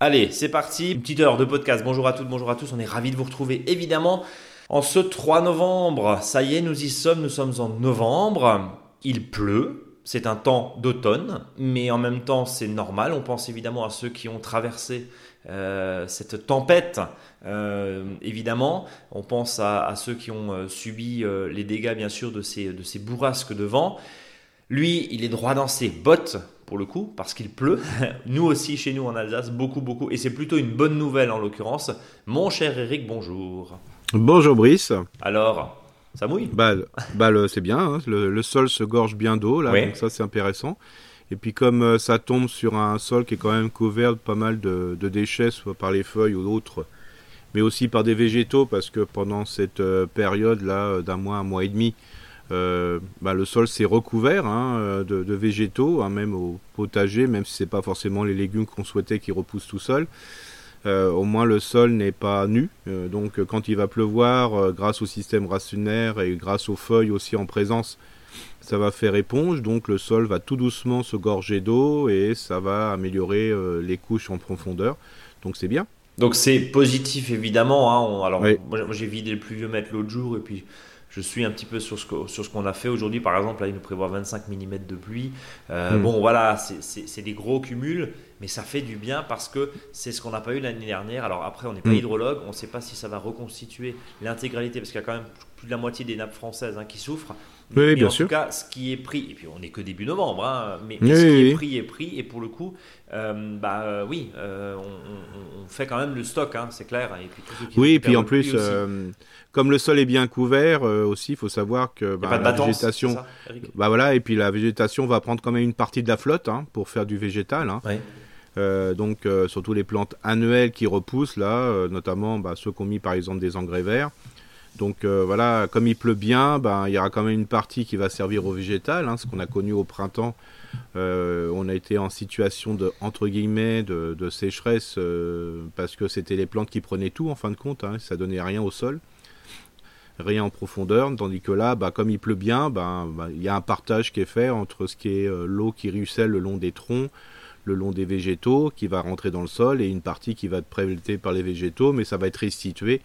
Allez, c'est parti. Une petite heure de podcast. Bonjour à toutes, bonjour à tous. On est ravis de vous retrouver évidemment en ce 3 novembre. Ça y est, nous y sommes. Nous sommes en novembre. Il pleut. C'est un temps d'automne, mais en même temps c'est normal. On pense évidemment à ceux qui ont traversé euh, cette tempête. Euh, évidemment, on pense à, à ceux qui ont euh, subi les dégâts bien sûr de ces, de ces bourrasques de vent. Lui, il est droit dans ses bottes, pour le coup, parce qu'il pleut. Nous aussi, chez nous en Alsace, beaucoup, beaucoup. Et c'est plutôt une bonne nouvelle en l'occurrence. Mon cher Eric, bonjour. Bonjour Brice. Alors, ça mouille? Bah, bah c'est bien, hein. le, le sol se gorge bien d'eau, là, Oui. donc ça c'est intéressant. Et puis comme euh, ça tombe sur un sol qui est quand même couvert de pas mal de, déchets, soit par les feuilles ou d'autres, mais aussi par des végétaux, parce que pendant cette euh, période-là, euh, d'un mois, un mois et demi, bah, le sol s'est recouvert hein, de, végétaux, hein, même au potager, même si c'est pas forcément les légumes qu'on souhaitait qui repoussent tout seul. Au moins le sol n'est pas nu, donc quand il va pleuvoir, grâce au système racinaire et grâce aux feuilles aussi en présence, ça va faire éponge, donc le sol va tout doucement se gorger d'eau et ça va améliorer euh, les couches en profondeur. Donc c'est bien. Donc c'est positif évidemment. hein. On- alors Oui. moi, j'ai vidé le pluviomètre l'autre jour et puis je suis un petit peu sur ce que- sur ce qu'on a fait aujourd'hui. Par exemple, là il nous prévoit 25 mm de pluie. Euh, Hmm. Bon voilà, c'est des gros cumuls, mais ça fait du bien parce que c'est ce qu'on n'a pas eu l'année dernière. Alors après, on n'est pas Hmm. hydrologue, on ne sait pas si ça va reconstituer l'intégralité parce qu'il y a quand même plus de la moitié des nappes françaises hein, qui souffrent. Oui, mais bien en sûr. tout cas, ce qui est pris, et puis on n'est que début novembre, hein, mais, Oui, ce qui oui, est pris est pris, et pour le coup, euh, bah euh, oui, euh, on, on- on fait quand même le stock, hein, c'est clair. Et puis tous ceux qui Oui, et puis en plus, euh, comme le sol est bien couvert, aussi, il faut savoir que bah, pas de la battance, végétation, ça, bah voilà, et puis la végétation va prendre quand même une partie de la flotte hein, pour faire du végétal. Euh, donc euh, surtout les plantes annuelles qui repoussent là, euh, notamment bah, ceux qui ont mis par exemple des engrais verts. Donc euh, voilà, comme il pleut bien, ben, il y aura quand même une partie qui va servir au végétal, hein, ce qu'on a connu au printemps. Euh, on a été en situation de entre guillemets de, sécheresse euh, parce que c'était les plantes qui prenaient tout en fin de compte, hein, ça donnait rien au sol, rien en profondeur. Tandis que là, bah, comme il pleut bien, ben, bah, il y a un partage qui est fait entre ce qui est l'eau qui ruisselle le long des troncs le long des végétaux qui va rentrer dans le sol et une partie qui va être prélevée par les végétaux, mais ça va être restitué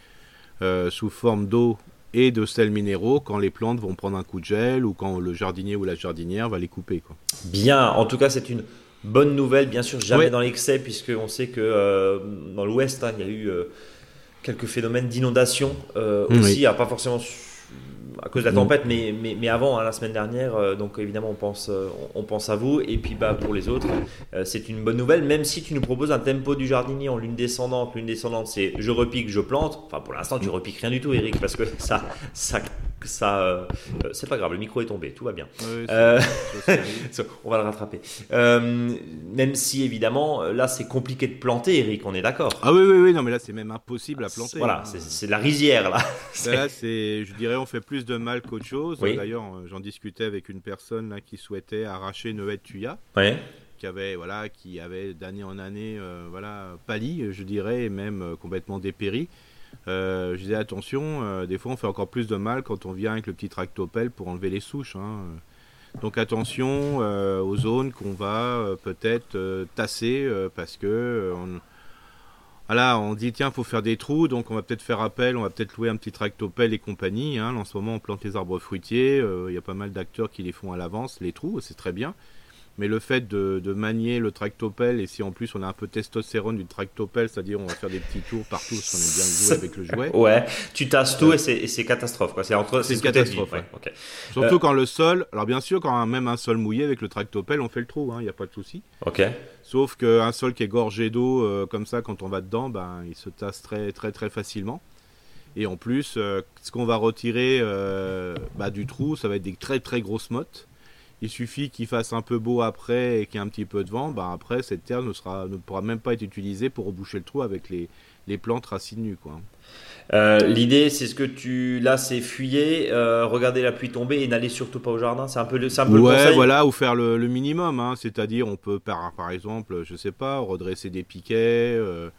euh, sous forme d'eau et de sels minéraux quand les plantes vont prendre un coup de gel ou quand le jardinier ou la jardinière va les couper. Quoi. Bien, en tout cas, c'est une bonne nouvelle, bien sûr, jamais dans l'excès, puisqu'on sait que euh, dans l'Ouest, hein, il y a eu euh, quelques phénomènes d'inondation euh, Oui. aussi, alors pas forcément à cause de la tempête, mais, mais, mais avant, hein, la semaine dernière, euh, donc évidemment, on pense, euh, on, on pense à vous, et puis bah, pour les autres, euh, c'est une bonne nouvelle, même si tu nous proposes un tempo du jardinier en lune descendante, lune descendante, c'est je repique, je plante, enfin pour l'instant, tu repiques rien du tout, Eric, parce que ça, ça, ça c'est pas grave, le micro est tombé, tout va bien. On va le rattraper. Même si évidemment, là c'est compliqué de planter, Eric, on est d'accord. Ah oui, oui, oui, non, mais là c'est même impossible à planter. Voilà, hein. c'est- la rizière là. Là, c'est, je dirais, on fait plus de mal qu'autre chose. Oui. D'ailleurs, euh, j'en discutais avec une personne là, qui souhaitait arracher de tuya. Ouais. qui avait voilà qui avait d'année en année euh, voilà pâli je dirais et même euh, complètement dépéri je disais attention des fois on fait encore plus de mal quand on vient avec le petit tractopelle pour enlever les souches hein. donc attention aux zones qu'on va peut-être tasser parce que on, voilà, on dit tiens, faut faire des trous, donc on va peut-être faire appel, on va peut-être louer un petit tractopelle et compagnie. Hein. En ce moment, on plante les arbres fruitiers, euh, il y a pas mal d'acteurs qui les font à l'avance, les trous, c'est très bien. Mais le fait de, de manier le tractopelle, et si en plus on a un peu de testostérone du tractopelle, c'est-à-dire on va faire des petits tours partout, parce qu'on aime bien jouer avec le jouet. Ouais, tu tasses tout et c'est- et c'est catastrophe. C'est entre C'est une dit, catastrophe, ouais. Surtout Euh. quand le sol, alors bien sûr, quand même un sol mouillé avec le tractopelle, on fait le trou, il n'y a pas de souci. Ok. Sauf qu'un sol qui est gorgé d'eau euh, comme ça, quand on va dedans, ben, il se tasse très très très facilement. Et en plus, euh, ce qu'on va retirer euh, bah, du trou, ça va être des très très grosses mottes. Il suffit qu'il fasse un peu beau après et qu'il y ait un petit peu de vent, bah, après cette terre ne, sera, ne pourra même pas être utilisée pour reboucher le trou avec les, les plantes racines nues. Quoi. Euh, L'idée, c'est ce que tu. Là, c'est fuyer, euh, regarder la pluie tomber et n'aller surtout pas au jardin. C'est un peu le, un peu le Ouais, conseil. voilà, ou faire le, le minimum, hein, c'est-à-dire on peut par, par exemple, je sais pas, redresser des piquets. euh,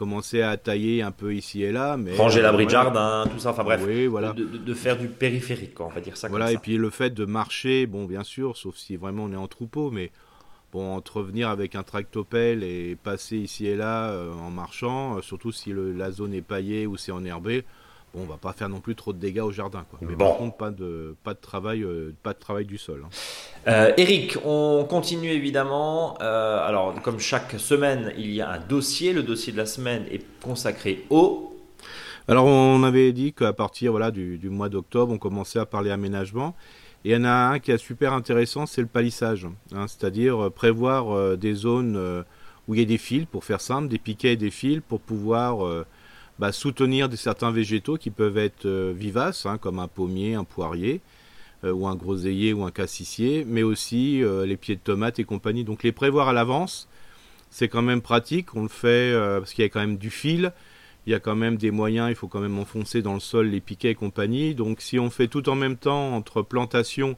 commencer à tailler un peu ici et là. Mais, Ranger euh, l'abri de jardin, tout ça, enfin bref. Oui, voilà. De, de- de faire du périphérique, quoi, on va dire ça Voilà, comme et puis le fait de marcher, bon, bien sûr, sauf si vraiment on est en troupeau, mais bon, entre venir avec un tractopelle et passer ici et là euh, en marchant, euh, surtout si le- la zone est paillée ou c'est enherbé, bon, on va pas faire non plus trop de dégâts au jardin, quoi. Mais Bon. par contre, pas de, pas de travail, euh, pas de travail du sol. hein. Euh, Eric, on continue évidemment. Euh, alors, comme chaque semaine, il y a un dossier. Le dossier de la semaine est consacré au. Alors, on avait dit qu'à partir voilà, du, du mois d'octobre, on commençait à parler aménagement. Et il y en a un qui est super intéressant, c'est le palissage. hein, C'est-à-dire prévoir des zones où il y a des fils, pour faire simple, des piquets et des fils, pour pouvoir bah, soutenir des, certains végétaux qui peuvent être euh, vivaces, hein, comme un pommier, un poirier, euh, ou un groseillier ou un cassissier, mais aussi euh, les pieds de tomates et compagnie. Donc les prévoir à l'avance, c'est quand même pratique. On le fait parce qu'il y a quand même du fil il y a quand même des moyens, il faut quand même enfoncer dans le sol les piquets et compagnie. Donc si on fait tout en même temps entre plantation,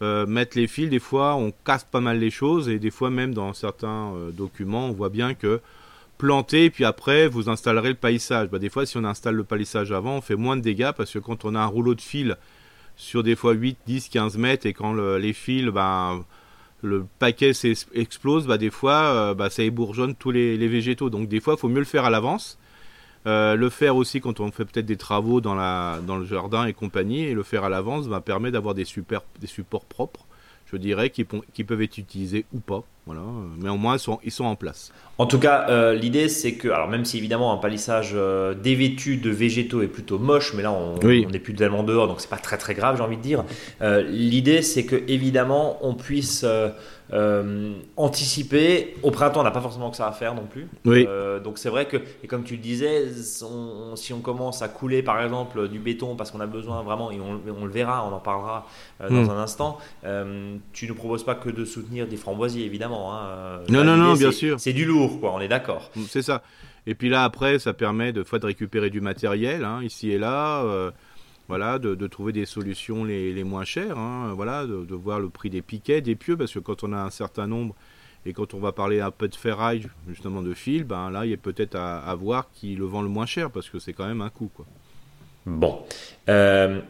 mettre les fils, des fois on casse pas mal les choses et des fois même dans certains documents on voit bien que planter puis après vous installerez le palissage. Bah, des fois si on installe le palissage avant on fait moins de dégâts parce que quand on a un rouleau de fil sur des fois 8, 10, 15 mètres et quand le- les fils, bah, le paquet explose, bah, des fois euh, bah, ça ébourgeonne tous les, végétaux. Donc des fois il faut mieux le faire à l'avance. Euh, le faire aussi quand on fait peut-être des travaux dans, le jardin et compagnie, et le faire à l'avance permet d'avoir des, des supports propres, je dirais, qui peuvent être utilisés ou pas. Voilà. Mais au moins, ils sont, ils sont en place. En tout cas, euh, l'idée c'est que, alors même si évidemment un palissage euh, dévêtu de végétaux est plutôt moche, mais là on Oui. n'est plus tellement dehors, donc c'est pas très très grave, j'ai envie de dire. Euh, l'idée c'est que évidemment on puisse anticiper. Au printemps, on n'a pas forcément que ça à faire non plus. Oui. Donc c'est vrai que, et comme tu le disais, on- si on commence à couler par exemple du béton parce qu'on a besoin vraiment, et on, on le verra, on en parlera dans Mm. un instant, tu ne proposes pas que de soutenir des framboisiers évidemment. Hein. Euh, Non, non, non, bien sûr. C'est du lourd, quoi, on est d'accord. C'est ça. Et puis là, après, ça permet de fois de récupérer du matériel, hein, ici et là. euh, voilà, de, de trouver des solutions les, les moins chères. hein, voilà, de, de voir le prix des piquets, des pieux, parce que quand on a un certain nombre et quand on va parler un peu de ferraille, justement de fil, ben là, il y a peut-être à, à voir qui le vend le moins cher, parce que c'est quand même un coût. Quoi. Bon. Euh,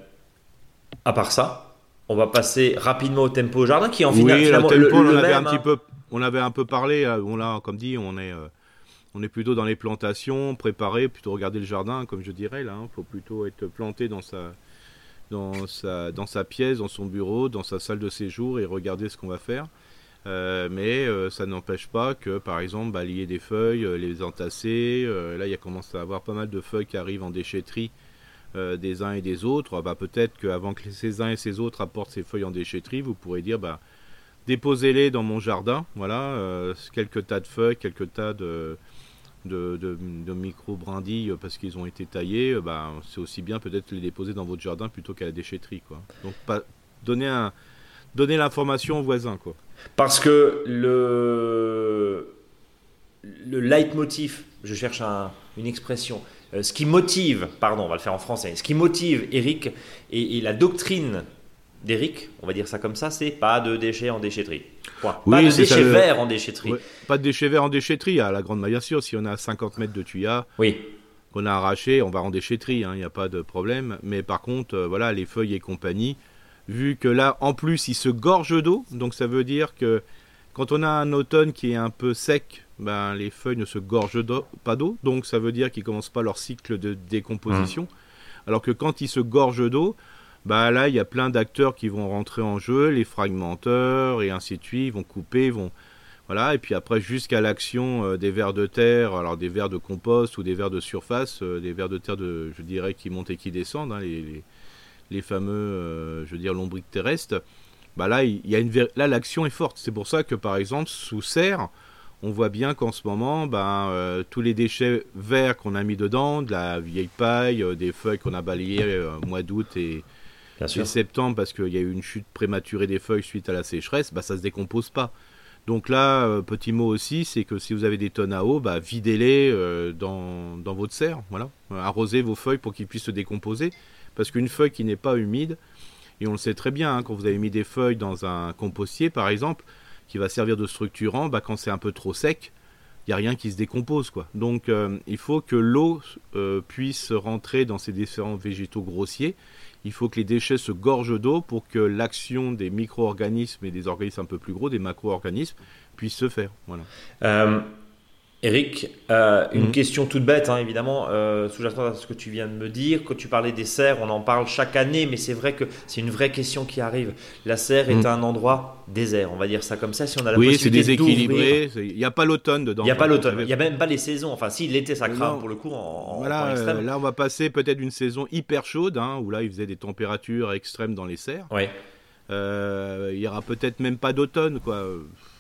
à part ça, on va passer rapidement au tempo jardin qui est en final, oui, finalement le le, tempo, on le avait un petit peu, on avait un peu parlé. euh, On l'a, comme dit, on est, euh, on est plutôt dans les plantations, préparé, plutôt regarder le jardin, comme je dirais là. Il faut plutôt être planté dans sa, pièce, dans son bureau, dans sa salle de séjour et regarder ce qu'on va faire. Euh, mais ça n'empêche pas que, par exemple, balayer des feuilles, les entasser. là, il y a commencé à avoir pas mal de feuilles qui arrivent en déchetterie des uns et des autres. Ah bah, peut-être qu'avant que ces uns et ces autres apportent ces feuilles en déchetterie, vous pourrez dire, bah, déposez-les dans mon jardin. Voilà, euh, quelques tas de feuilles, quelques tas de, micro-brindilles euh, parce qu'ils ont été taillés. euh, bah, c'est aussi bien peut-être les déposer dans votre jardin plutôt qu'à la déchetterie. Donc, donner, l'information aux voisins. Parce que le, le leitmotiv, je cherche un- une expression, ce qui motive, pardon, on va le faire en français, ce qui motive Eric et la doctrine d'Eric, on va dire ça comme ça, c'est pas de déchets en déchetterie. Point. pas de ça, déchets le- verts en déchetterie. Pas de déchets verts en déchetterie, à la grande bien sûr. Si on a 50 mètres de tuyas Oui. qu'on a arraché, on va en déchetterie, il n'y a pas de problème. Mais par contre, euh, voilà, les feuilles et compagnie, vu que là, en plus, il se gorge d'eau, donc ça veut dire que quand on a un automne qui est un peu sec, ben, les feuilles ne se gorgent pas d'eau, donc ça veut dire qu'ils commencent pas leur cycle de décomposition. Alors que quand ils se gorgent d'eau, bah là, il y a plein d'acteurs qui vont rentrer en jeu, les fragmenteurs et ainsi de suite, ils vont couper, ils vont voilà, et puis après jusqu'à l'action euh, des vers de terre, alors des vers de compost ou des vers de surface, euh, des vers de terre de, je dirais, qui montent et qui descendent, hein, les, les, fameux, euh, je veux dire, lombriques terrestres. Bah là, il y a une, là l'action est forte. C'est pour ça que par exemple sous serre, on voit bien qu'en ce moment, euh, tous les déchets verts qu'on a mis dedans, de la vieille paille, des feuilles qu'on a balayées au mois d'août et, Bien sûr. et septembre parce qu'il y a eu une chute prématurée des feuilles suite à la sécheresse, bah, ça se décompose pas. Donc là, euh, petit mot aussi, c'est que si vous avez des tonnes à eau, bah, videz-les euh, dans, dans votre serre. Voilà. Euh, Arrosez vos feuilles pour qu'ils puissent se décomposer. Parce qu'une feuille qui n'est pas humide, et on le sait très bien, hein, quand vous avez mis des feuilles dans un compostier, par exemple, qui va servir de structurant, bah, quand c'est un peu trop sec, il n'y a rien qui se décompose. Quoi. Donc euh, il faut que l'eau puisse rentrer dans ces différents végétaux grossiers. Il faut que les déchets se gorgent d'eau pour que l'action des micro-organismes et des organismes un peu plus gros, des macro-organismes, puisse se faire. Voilà. Euh, Eric, euh, une Mhm. question toute bête, hein, évidemment, euh, sous-jacente à ce que tu viens de me dire. Quand tu parlais des serres, on en parle chaque année, mais c'est vrai que c'est une vraie question qui arrive. La serre est Mhm. un endroit désert, on va dire ça comme ça. Si on a la Oui, c'est possibilité d'ouvrir- déséquilibré. c'est- Il n'y a pas l'automne dedans. Il n'y a pas Vous l'automne, il n'y a même pas les saisons. Enfin, si, l'été, ça crame pour le coup en, Voilà, extrême. euh, là on va passer peut-être une saison hyper chaude, hein, où là il faisait des températures extrêmes dans les serres. Ouais. Euh, il y aura peut-être même pas d'automne, quoi.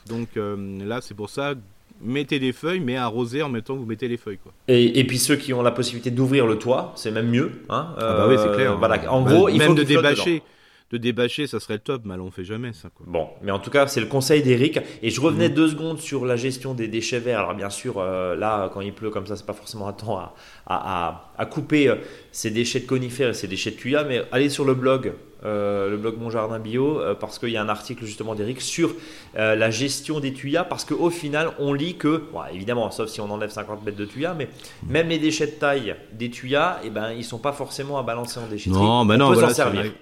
Donc euh, là, c'est pour ça, mettez des feuilles, mais arrosez en même temps que vous mettez les feuilles, quoi. Et, et puis ceux qui ont la possibilité d'ouvrir le toit, c'est même mieux. Hein Ah bah oui, c'est Euh, clair. Voilà. En Bah, gros, il même faut de débâcher, dedans. De débâcher, ça serait le top, mais là, on fait jamais ça, quoi. Bon, mais en tout cas, c'est le conseil d'Eric. Et je revenais Mhm. deux secondes sur la gestion des déchets verts. Alors, bien sûr, euh, là, quand il pleut comme ça, c'est pas forcément un temps à, à, à- à couper euh, ces déchets de conifères et ces déchets de tuyas. Mais allez sur le blog, euh, le blog Mon Jardin Bio, parce qu'il y a un article justement d'Eric sur la gestion des tuyas. Parce qu'au final, on lit que, bon, évidemment, sauf si on enlève 50 mètres de tuyas, mais même les déchets de taille des tuyas, eh ben, ils sont pas forcément à balancer en déchetterie. Non, bah on non, peut voilà, s'en servir.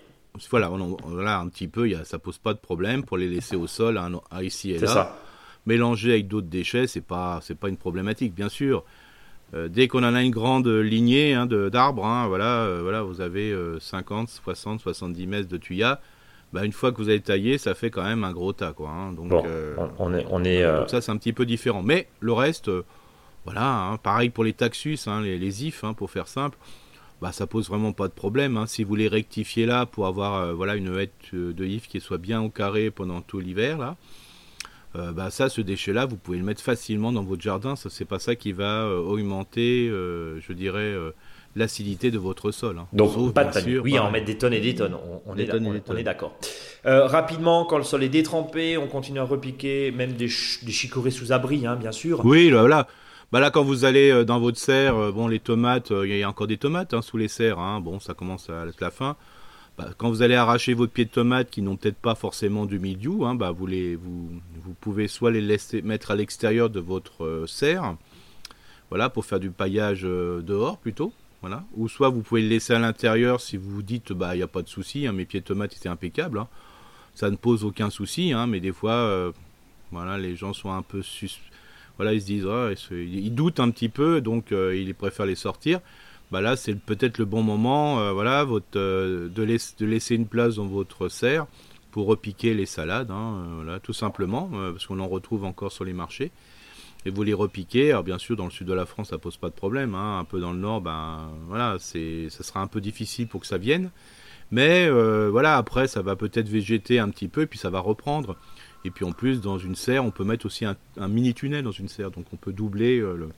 Voilà, on- voilà, un petit peu, y a, ça pose pas de problème pour les laisser au sol, à ici et là. ça. Mélanger avec d'autres déchets, c'est pas, c'est pas une problématique, bien sûr. Euh, dès qu'on en a une grande lignée hein, de- d'arbres, hein, voilà, euh, voilà, vous avez euh, 50, 60, 70 mètres de tuyas. Bah, une fois que vous avez taillé, ça fait quand même un gros tas, quoi. hein. donc, Bon, on, on est, on est donc ça, c'est un petit peu différent. Mais le reste, euh, voilà, hein, pareil pour les taxus, hein, les, les ifs, hein, pour faire simple, bah, ça pose vraiment pas de problème. hein. Si vous les rectifiez là pour avoir euh, voilà, une haie euh, de if qui soit bien au carré pendant tout l'hiver, là, euh, bah, ça, ce déchet-là, vous pouvez le mettre facilement dans votre jardin. Ça, c'est pas ça qui va euh, augmenter, je dirais, l'acidité de votre sol. hein. Donc, Sauf, pas de panique. sûr, Oui, par- en mettre des tonnes et des tonnes. On, on Des est, tonnes on- est d'accord. Rapidement, quand le sol est détrempé, on continue à repiquer, même des, ch- des chicorées sous abri, hein, bien sûr. Oui, là, voilà. Bah là, quand vous allez euh, dans votre serre, euh, bon, les tomates, euh, il y a encore des tomates hein, sous les serres. hein. Bon, ça commence à être la fin. Bah, quand vous allez arracher votre pied de tomate qui n'ont peut-être pas forcément du mildiou, hein, bah, vous, les, vous, vous pouvez soit les laisser mettre à l'extérieur de votre serre, voilà, pour faire du paillage dehors plutôt. Voilà. Ou soit vous pouvez le laisser à l'intérieur si vous vous dites, bah, il n'y a pas de souci, hein, mes pieds de tomates étaient impeccables. Ça ne pose aucun souci, mais des fois, voilà, les gens sont un peu sus voilà, ils se disent, ils, doutent un petit peu, donc euh, ils préfèrent les sortir. Bah là, c'est peut-être le bon moment, euh, voilà, votre, euh, de, laisser, une place dans votre serre pour repiquer les salades, hein, voilà, tout simplement, parce qu'on en retrouve encore sur les marchés. Et vous les repiquez. Alors bien sûr, dans le sud de la France, ça pose pas de problème. hein. Un peu dans le nord, ben voilà, c'est, ça sera un peu difficile pour que ça vienne. Mais voilà, après, ça va peut-être végéter un petit peu, et puis ça va reprendre. Et puis en plus, dans une serre, on peut mettre aussi un, mini tunnel dans une serre, donc on peut doubler euh, le-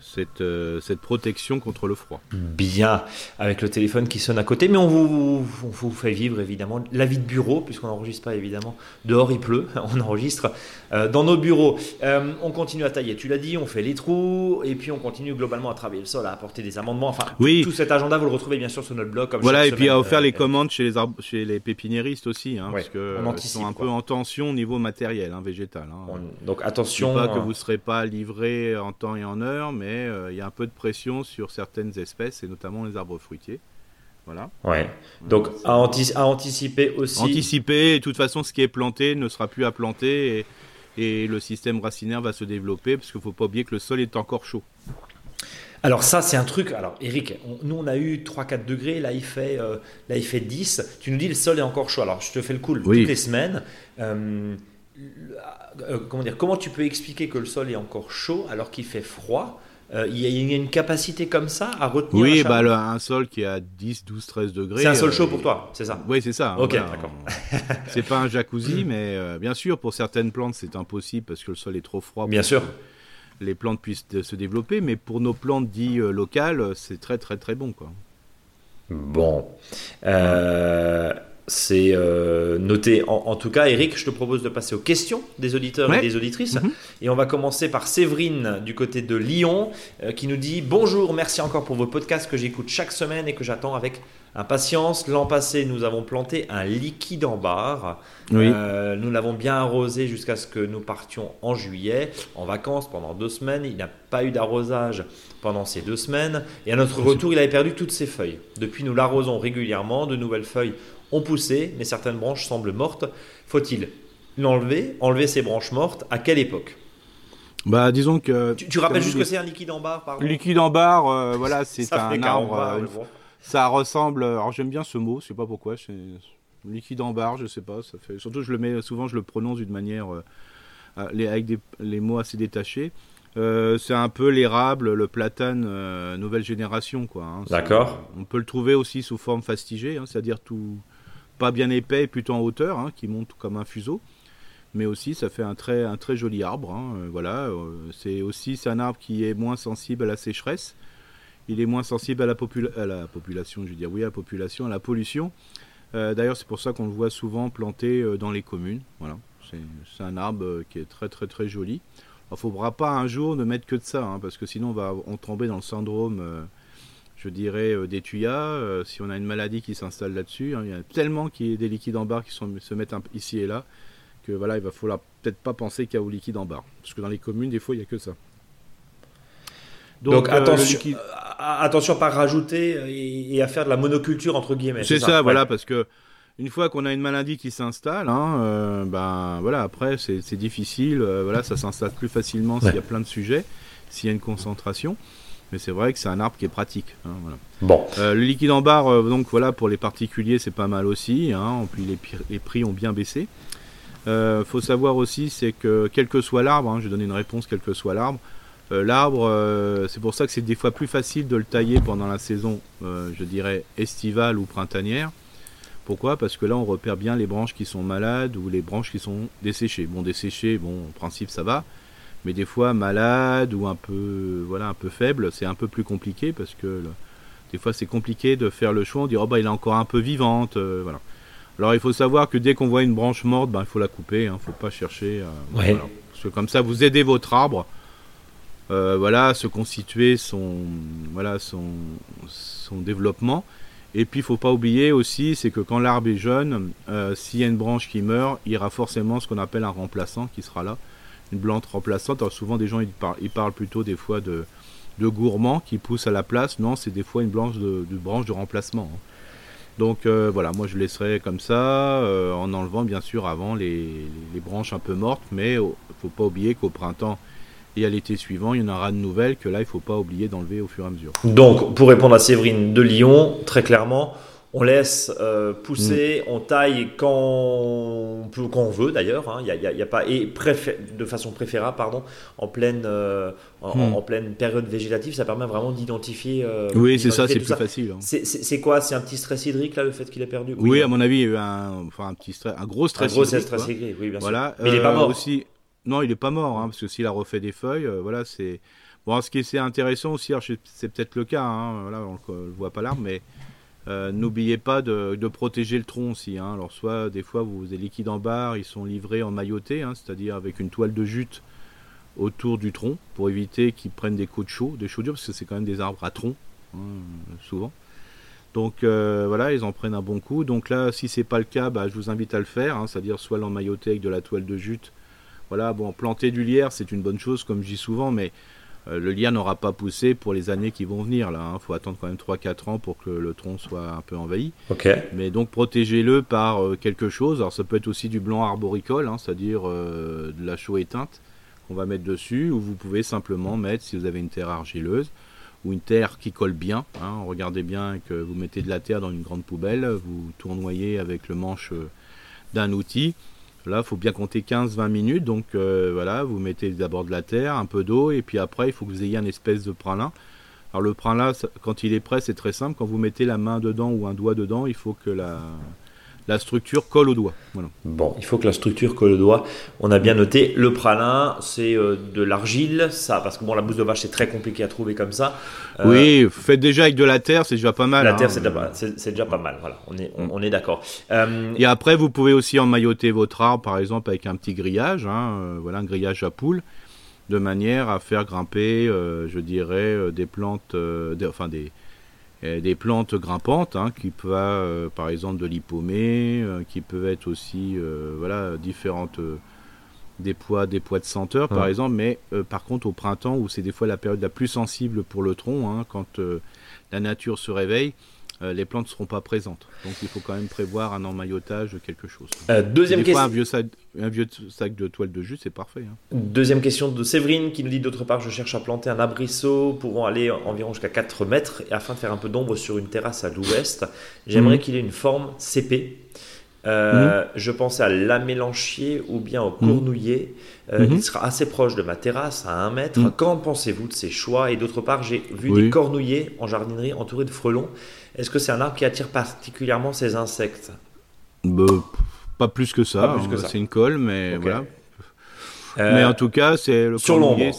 cette, euh, cette protection contre le froid. Bien, avec le téléphone qui sonne à côté, mais on vous, on vous fait vivre évidemment la vie de bureau, puisqu'on n'enregistre pas évidemment. Dehors il pleut, on enregistre euh, dans nos bureaux. Euh, on continue à tailler, tu l'as dit, on fait les trous, et puis on continue globalement à travailler le sol, à apporter des amendements. Enfin, Oui. tout cet agenda, vous le retrouvez bien sûr sur notre blog. Comme Voilà, et puis à euh, les commandes chez les, chez les pépiniéristes aussi, hein, Ouais, parce sont un quoi. peu en tension au niveau matériel, hein, végétal. hein. on- donc Je attention. dis pas que euh, vous ne serez pas livré en temps et en heure, mais euh, il y a un peu de pression sur certaines espèces, et notamment les arbres fruitiers. Voilà. Ouais. Donc à, anti- à anticiper aussi. Anticiper, et de toute façon, ce qui est planté ne sera plus à planter, et, et le système racinaire va se développer, parce qu'il ne faut pas oublier que le sol est encore chaud. Alors ça c'est un truc. Alors Eric, on- nous on a eu 3-4 degrés, là il fait euh, là il fait 10. Tu nous dis le sol est encore chaud. Alors je te fais le Oui. toutes les semaines. Euh, euh, comment dire Comment tu peux expliquer que le sol est encore chaud alors qu'il fait froid? Euh, Il y, a- il y a une capacité comme ça à retenir. Oui, bah, le- un sol qui est à 10, 12, 13 degrés. C'est un sol euh, chaud pour toi, c'est ça Oui, c'est ça. Ok, voilà. d'accord. C'est pas un jacuzzi, mais euh, bien sûr, pour certaines plantes, c'est impossible parce que le sol est trop froid. pour Bien sûr. que Les plantes puissent se développer, mais pour nos plantes dites euh, locales, c'est très très très bon, quoi. Bon. C'est euh, noté. En, tout cas, Eric, je te propose de passer aux questions des auditeurs et des auditrices. Mhm. Et on va commencer par Séverine du côté de Lyon euh, qui nous dit Bonjour, merci encore pour vos podcasts que j'écoute chaque semaine et que j'attends avec impatience. L'an passé, nous avons planté un liquide en barre. Euh, nous l'avons bien arrosé jusqu'à ce que nous partions en juillet, en vacances pendant deux semaines. Il n'a pas eu d'arrosage pendant ces deux semaines. Et à notre retour, il avait perdu toutes ses feuilles. Depuis, nous l'arrosons régulièrement. De nouvelles feuilles ont poussé, mais certaines branches semblent mortes. Faut-il l'enlever, enlever ces branches mortes À quelle époque? Bah, disons que. Tu, rappelles juste que c'est un liquide en barre, pardon Liquide en barre, euh, voilà, c'est un arbre. Euh, ça ressemble. Alors j'aime bien ce mot, je sais pas pourquoi. Liquide en barre, je sais pas. Ça fait. Surtout, je le mets souvent, je le prononce d'une manière euh, avec des, les mots assez détachés. c'est un peu l'érable, le platane nouvelle génération, quoi. Hein. D'accord. On peut le trouver aussi sous forme fastigée, hein, c'est-à-dire tout pas bien épais, plutôt en hauteur, hein, qui monte comme un fuseau. Mais aussi, ça fait un très, un très joli arbre. Hein, euh, voilà, euh, c'est aussi un arbre qui est moins sensible à la sécheresse. Il est moins sensible à la, population, à la pollution. Euh, d'ailleurs, c'est pour ça qu'on le voit souvent planté dans les communes. Voilà, c'est un arbre qui est très, très, très joli. Il ne faudra pas un jour ne mettre que de ça, hein, parce que sinon on va tomber dans le syndrome je dirais, euh, des tuyas. Euh, si on a une maladie qui s'installe là-dessus, hein, il y a tellement qu'il y a des liquides en barre qui se mettent ici et là, que voilà, il va falloir peut-être pas penser qu'il y a au liquide en barre. Parce que dans les communes, des fois, il n'y a que ça. Donc, euh, attention, attention à pas rajouter et, à faire de la monoculture entre guillemets. C'est ça, voilà, parce que une fois qu'on a une maladie qui s'installe, hein, ben voilà, après c'est difficile, voilà, ça s'installe plus facilement s'il y a plein de sujets, s'il y a une concentration. Mais c'est vrai que c'est un arbre qui est pratique. Hein, bon. Euh, le liquide en barre, euh, donc voilà, pour les particuliers, c'est pas mal aussi. Hein, puis les, prix ont bien baissé. Il euh, faut savoir aussi, c'est que quel que soit l'arbre, hein, je vais donner une réponse, quel que soit l'arbre, l'arbre, c'est pour ça que c'est des fois plus facile de le tailler pendant la saison, je dirais, estivale ou printanière. Pourquoi? Parce que là, on repère bien les branches qui sont malades ou les branches qui sont desséchées. Bon, desséchées, bon, en principe, ça va mais des fois malade ou un peu voilà un peu faible, c'est un peu plus compliqué parce que des fois c'est compliqué de faire le choix, on dit oh bah il est encore un peu vivante, euh, voilà. Alors il faut savoir que dès qu'on voit une branche morte, ben, il faut la couper, il hein, ne faut pas chercher. parce que comme ça vous aidez votre arbre, euh, voilà, à se constituer son voilà son son développement. Et puis il faut pas oublier aussi, c'est que quand l'arbre est jeune, euh, s'il y a une branche qui meurt, il y aura forcément ce qu'on appelle un remplaçant qui sera là une plante remplaçante. Alors souvent des gens ils parlent, plutôt des fois de, de gourmands qui poussent à la place. Non, c'est des fois une branche de, branche de remplacement. Hein. Donc euh, voilà, moi je laisserai comme ça, euh, en enlevant bien sûr avant les, branches un peu mortes, mais il faut pas oublier qu'au printemps et à l'été suivant, il y en aura de nouvelles que là il faut pas oublier d'enlever au fur et à mesure. Donc pour répondre à Séverine de Lyon, très clairement, on laisse euh, pousser, mm. on taille quand on, peut, quand on veut d'ailleurs. Hein. Y, a, pas et de façon préférable, pardon, en pleine euh, mm. en, pleine période végétative, ça permet vraiment d'identifier. Euh, oui, c'est ça, c'est plus facile. Hein. C'est quoi? C'est un petit stress hydrique là, le fait qu'il ait perdu? Oui, à mon avis, il y a eu un, enfin un petit stress, un gros stress. Un gros stress hydrique, oui, bien voilà. sûr. Mais il est pas mort. Aussi, non, il est pas mort, hein, parce que s'il a refait des feuilles, voilà, c'est. Bon, ce qui est intéressant aussi, c'est peut-être le cas, voilà, on ne voit pas l'arbre, mais euh, n'oubliez pas de, protéger le tronc aussi. Hein. Alors soit des fois vous avez liquides en barre, ils sont livrés en mailloté, hein, c'est-à-dire avec une toile de jute autour du tronc pour éviter qu'ils prennent des coups de chaud, des chaudures, parce que c'est quand même des arbres à tronc, hein, souvent. Donc euh, voilà, ils en prennent un bon coup. Donc là, si c'est pas le cas, bah, je vous invite à le faire, c'est-à-dire soit l'emmailloter avec de la toile de jute. Voilà, bon, planter du lierre, c'est une bonne chose, comme je dis souvent, mais le lierre n'aura pas poussé pour les années qui vont venir. Là, il hein. faut attendre quand même 3-4 ans pour que le tronc soit un peu envahi. Mais donc protégez-le par euh, quelque chose. Alors ça peut être aussi du blanc arboricole, hein, c'est-à-dire euh, de la chaux éteinte qu'on va mettre dessus, ou vous pouvez simplement mettre, si vous avez une terre argileuse, ou une terre qui colle bien. Hein. regardez bien que vous mettez de la terre dans une grande poubelle, vous tournoyez avec le manche d'un outil Là, il faut bien compter 15-20 minutes. Donc euh, voilà, vous mettez d'abord de la terre, un peu d'eau, et puis après, il faut que vous ayez un espèce de pralin. Alors le pralin, quand il est prêt, c'est très simple. Quand vous mettez la main dedans ou un doigt dedans, il faut que la, la structure colle au doigt. Voilà. Bon, il faut que la structure colle au doigt. On a bien noté. Le pralin, c'est euh, de l'argile, ça, parce que bon, la bouse de vache, c'est très compliqué à trouver comme ça. Euh, oui, faites déjà avec de la terre, c'est déjà pas mal. La terre, hein. c'est déjà, pas mal. Voilà, on est, on, est d'accord. Euh, Et après, vous pouvez aussi emmailloter votre arbre, par exemple, avec un petit grillage, hein, voilà, un grillage à poule, de manière à faire grimper, je dirais, des plantes, enfin des des plantes grimpantes hein, qui peuvent euh, par exemple de l'hypomée, euh, qui peuvent être aussi euh, voilà différentes des poids des poids de senteur par exemple, mais par contre au printemps où c'est des fois la période la plus sensible pour le tronc, hein, quand la nature se réveille, euh, les plantes ne seront pas présentes. Donc il faut quand même prévoir un emmaillotage quelque chose. Euh, deuxième question. Un vieux, sac, un vieux sac de toile de jus, c'est parfait. Hein. Deuxième question de Séverine qui nous dit d'autre part, je cherche à planter un abrisseau pouvant aller environ jusqu'à 4 mètres et afin de faire un peu d'ombre sur une terrasse à l'ouest. J'aimerais mhm. qu'il ait une forme CP. Euh, mhm. Je pensais à l'amélanchier ou bien au mhm. cournouiller. Il sera assez proche de ma terrasse, à 1 mètre. Qu'en pensez-vous de ces choix? Et d'autre part, j'ai vu des cornouillers en jardinerie entourés de frelons. Est-ce que c'est un arbre qui attire particulièrement ces insectes? Bah, Pas plus que ça. Hein. C'est une colle, mais voilà. Euh, mais en tout cas, c'est le cornouiller.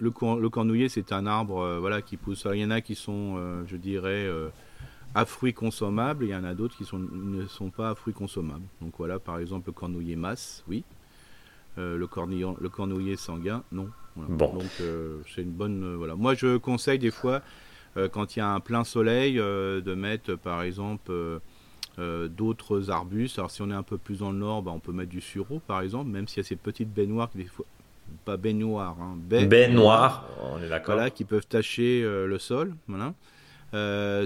Le, le, cornouiller, c'est un arbre euh, voilà, qui pousse. il y en a qui sont, euh, je dirais, à fruits consommables, et il y en a d'autres qui sont, ne sont pas à fruits consommables. Donc voilà, par exemple, le cornouiller masse, oui. le, cornouiller, le cornouiller sanguin, non. Bon. Donc c'est une bonne. voilà. Moi, je conseille des fois quand il y a un plein soleil, euh, de mettre par exemple euh, d'autres arbustes. Alors si on est un peu plus dans le nord, bah, on peut mettre du sureau par exemple, même s'il y a ces petites baignoires des fois pas baignoires, hein, baignoires, on est d'accord. Voilà, qui peuvent tacher le sol. Voilà.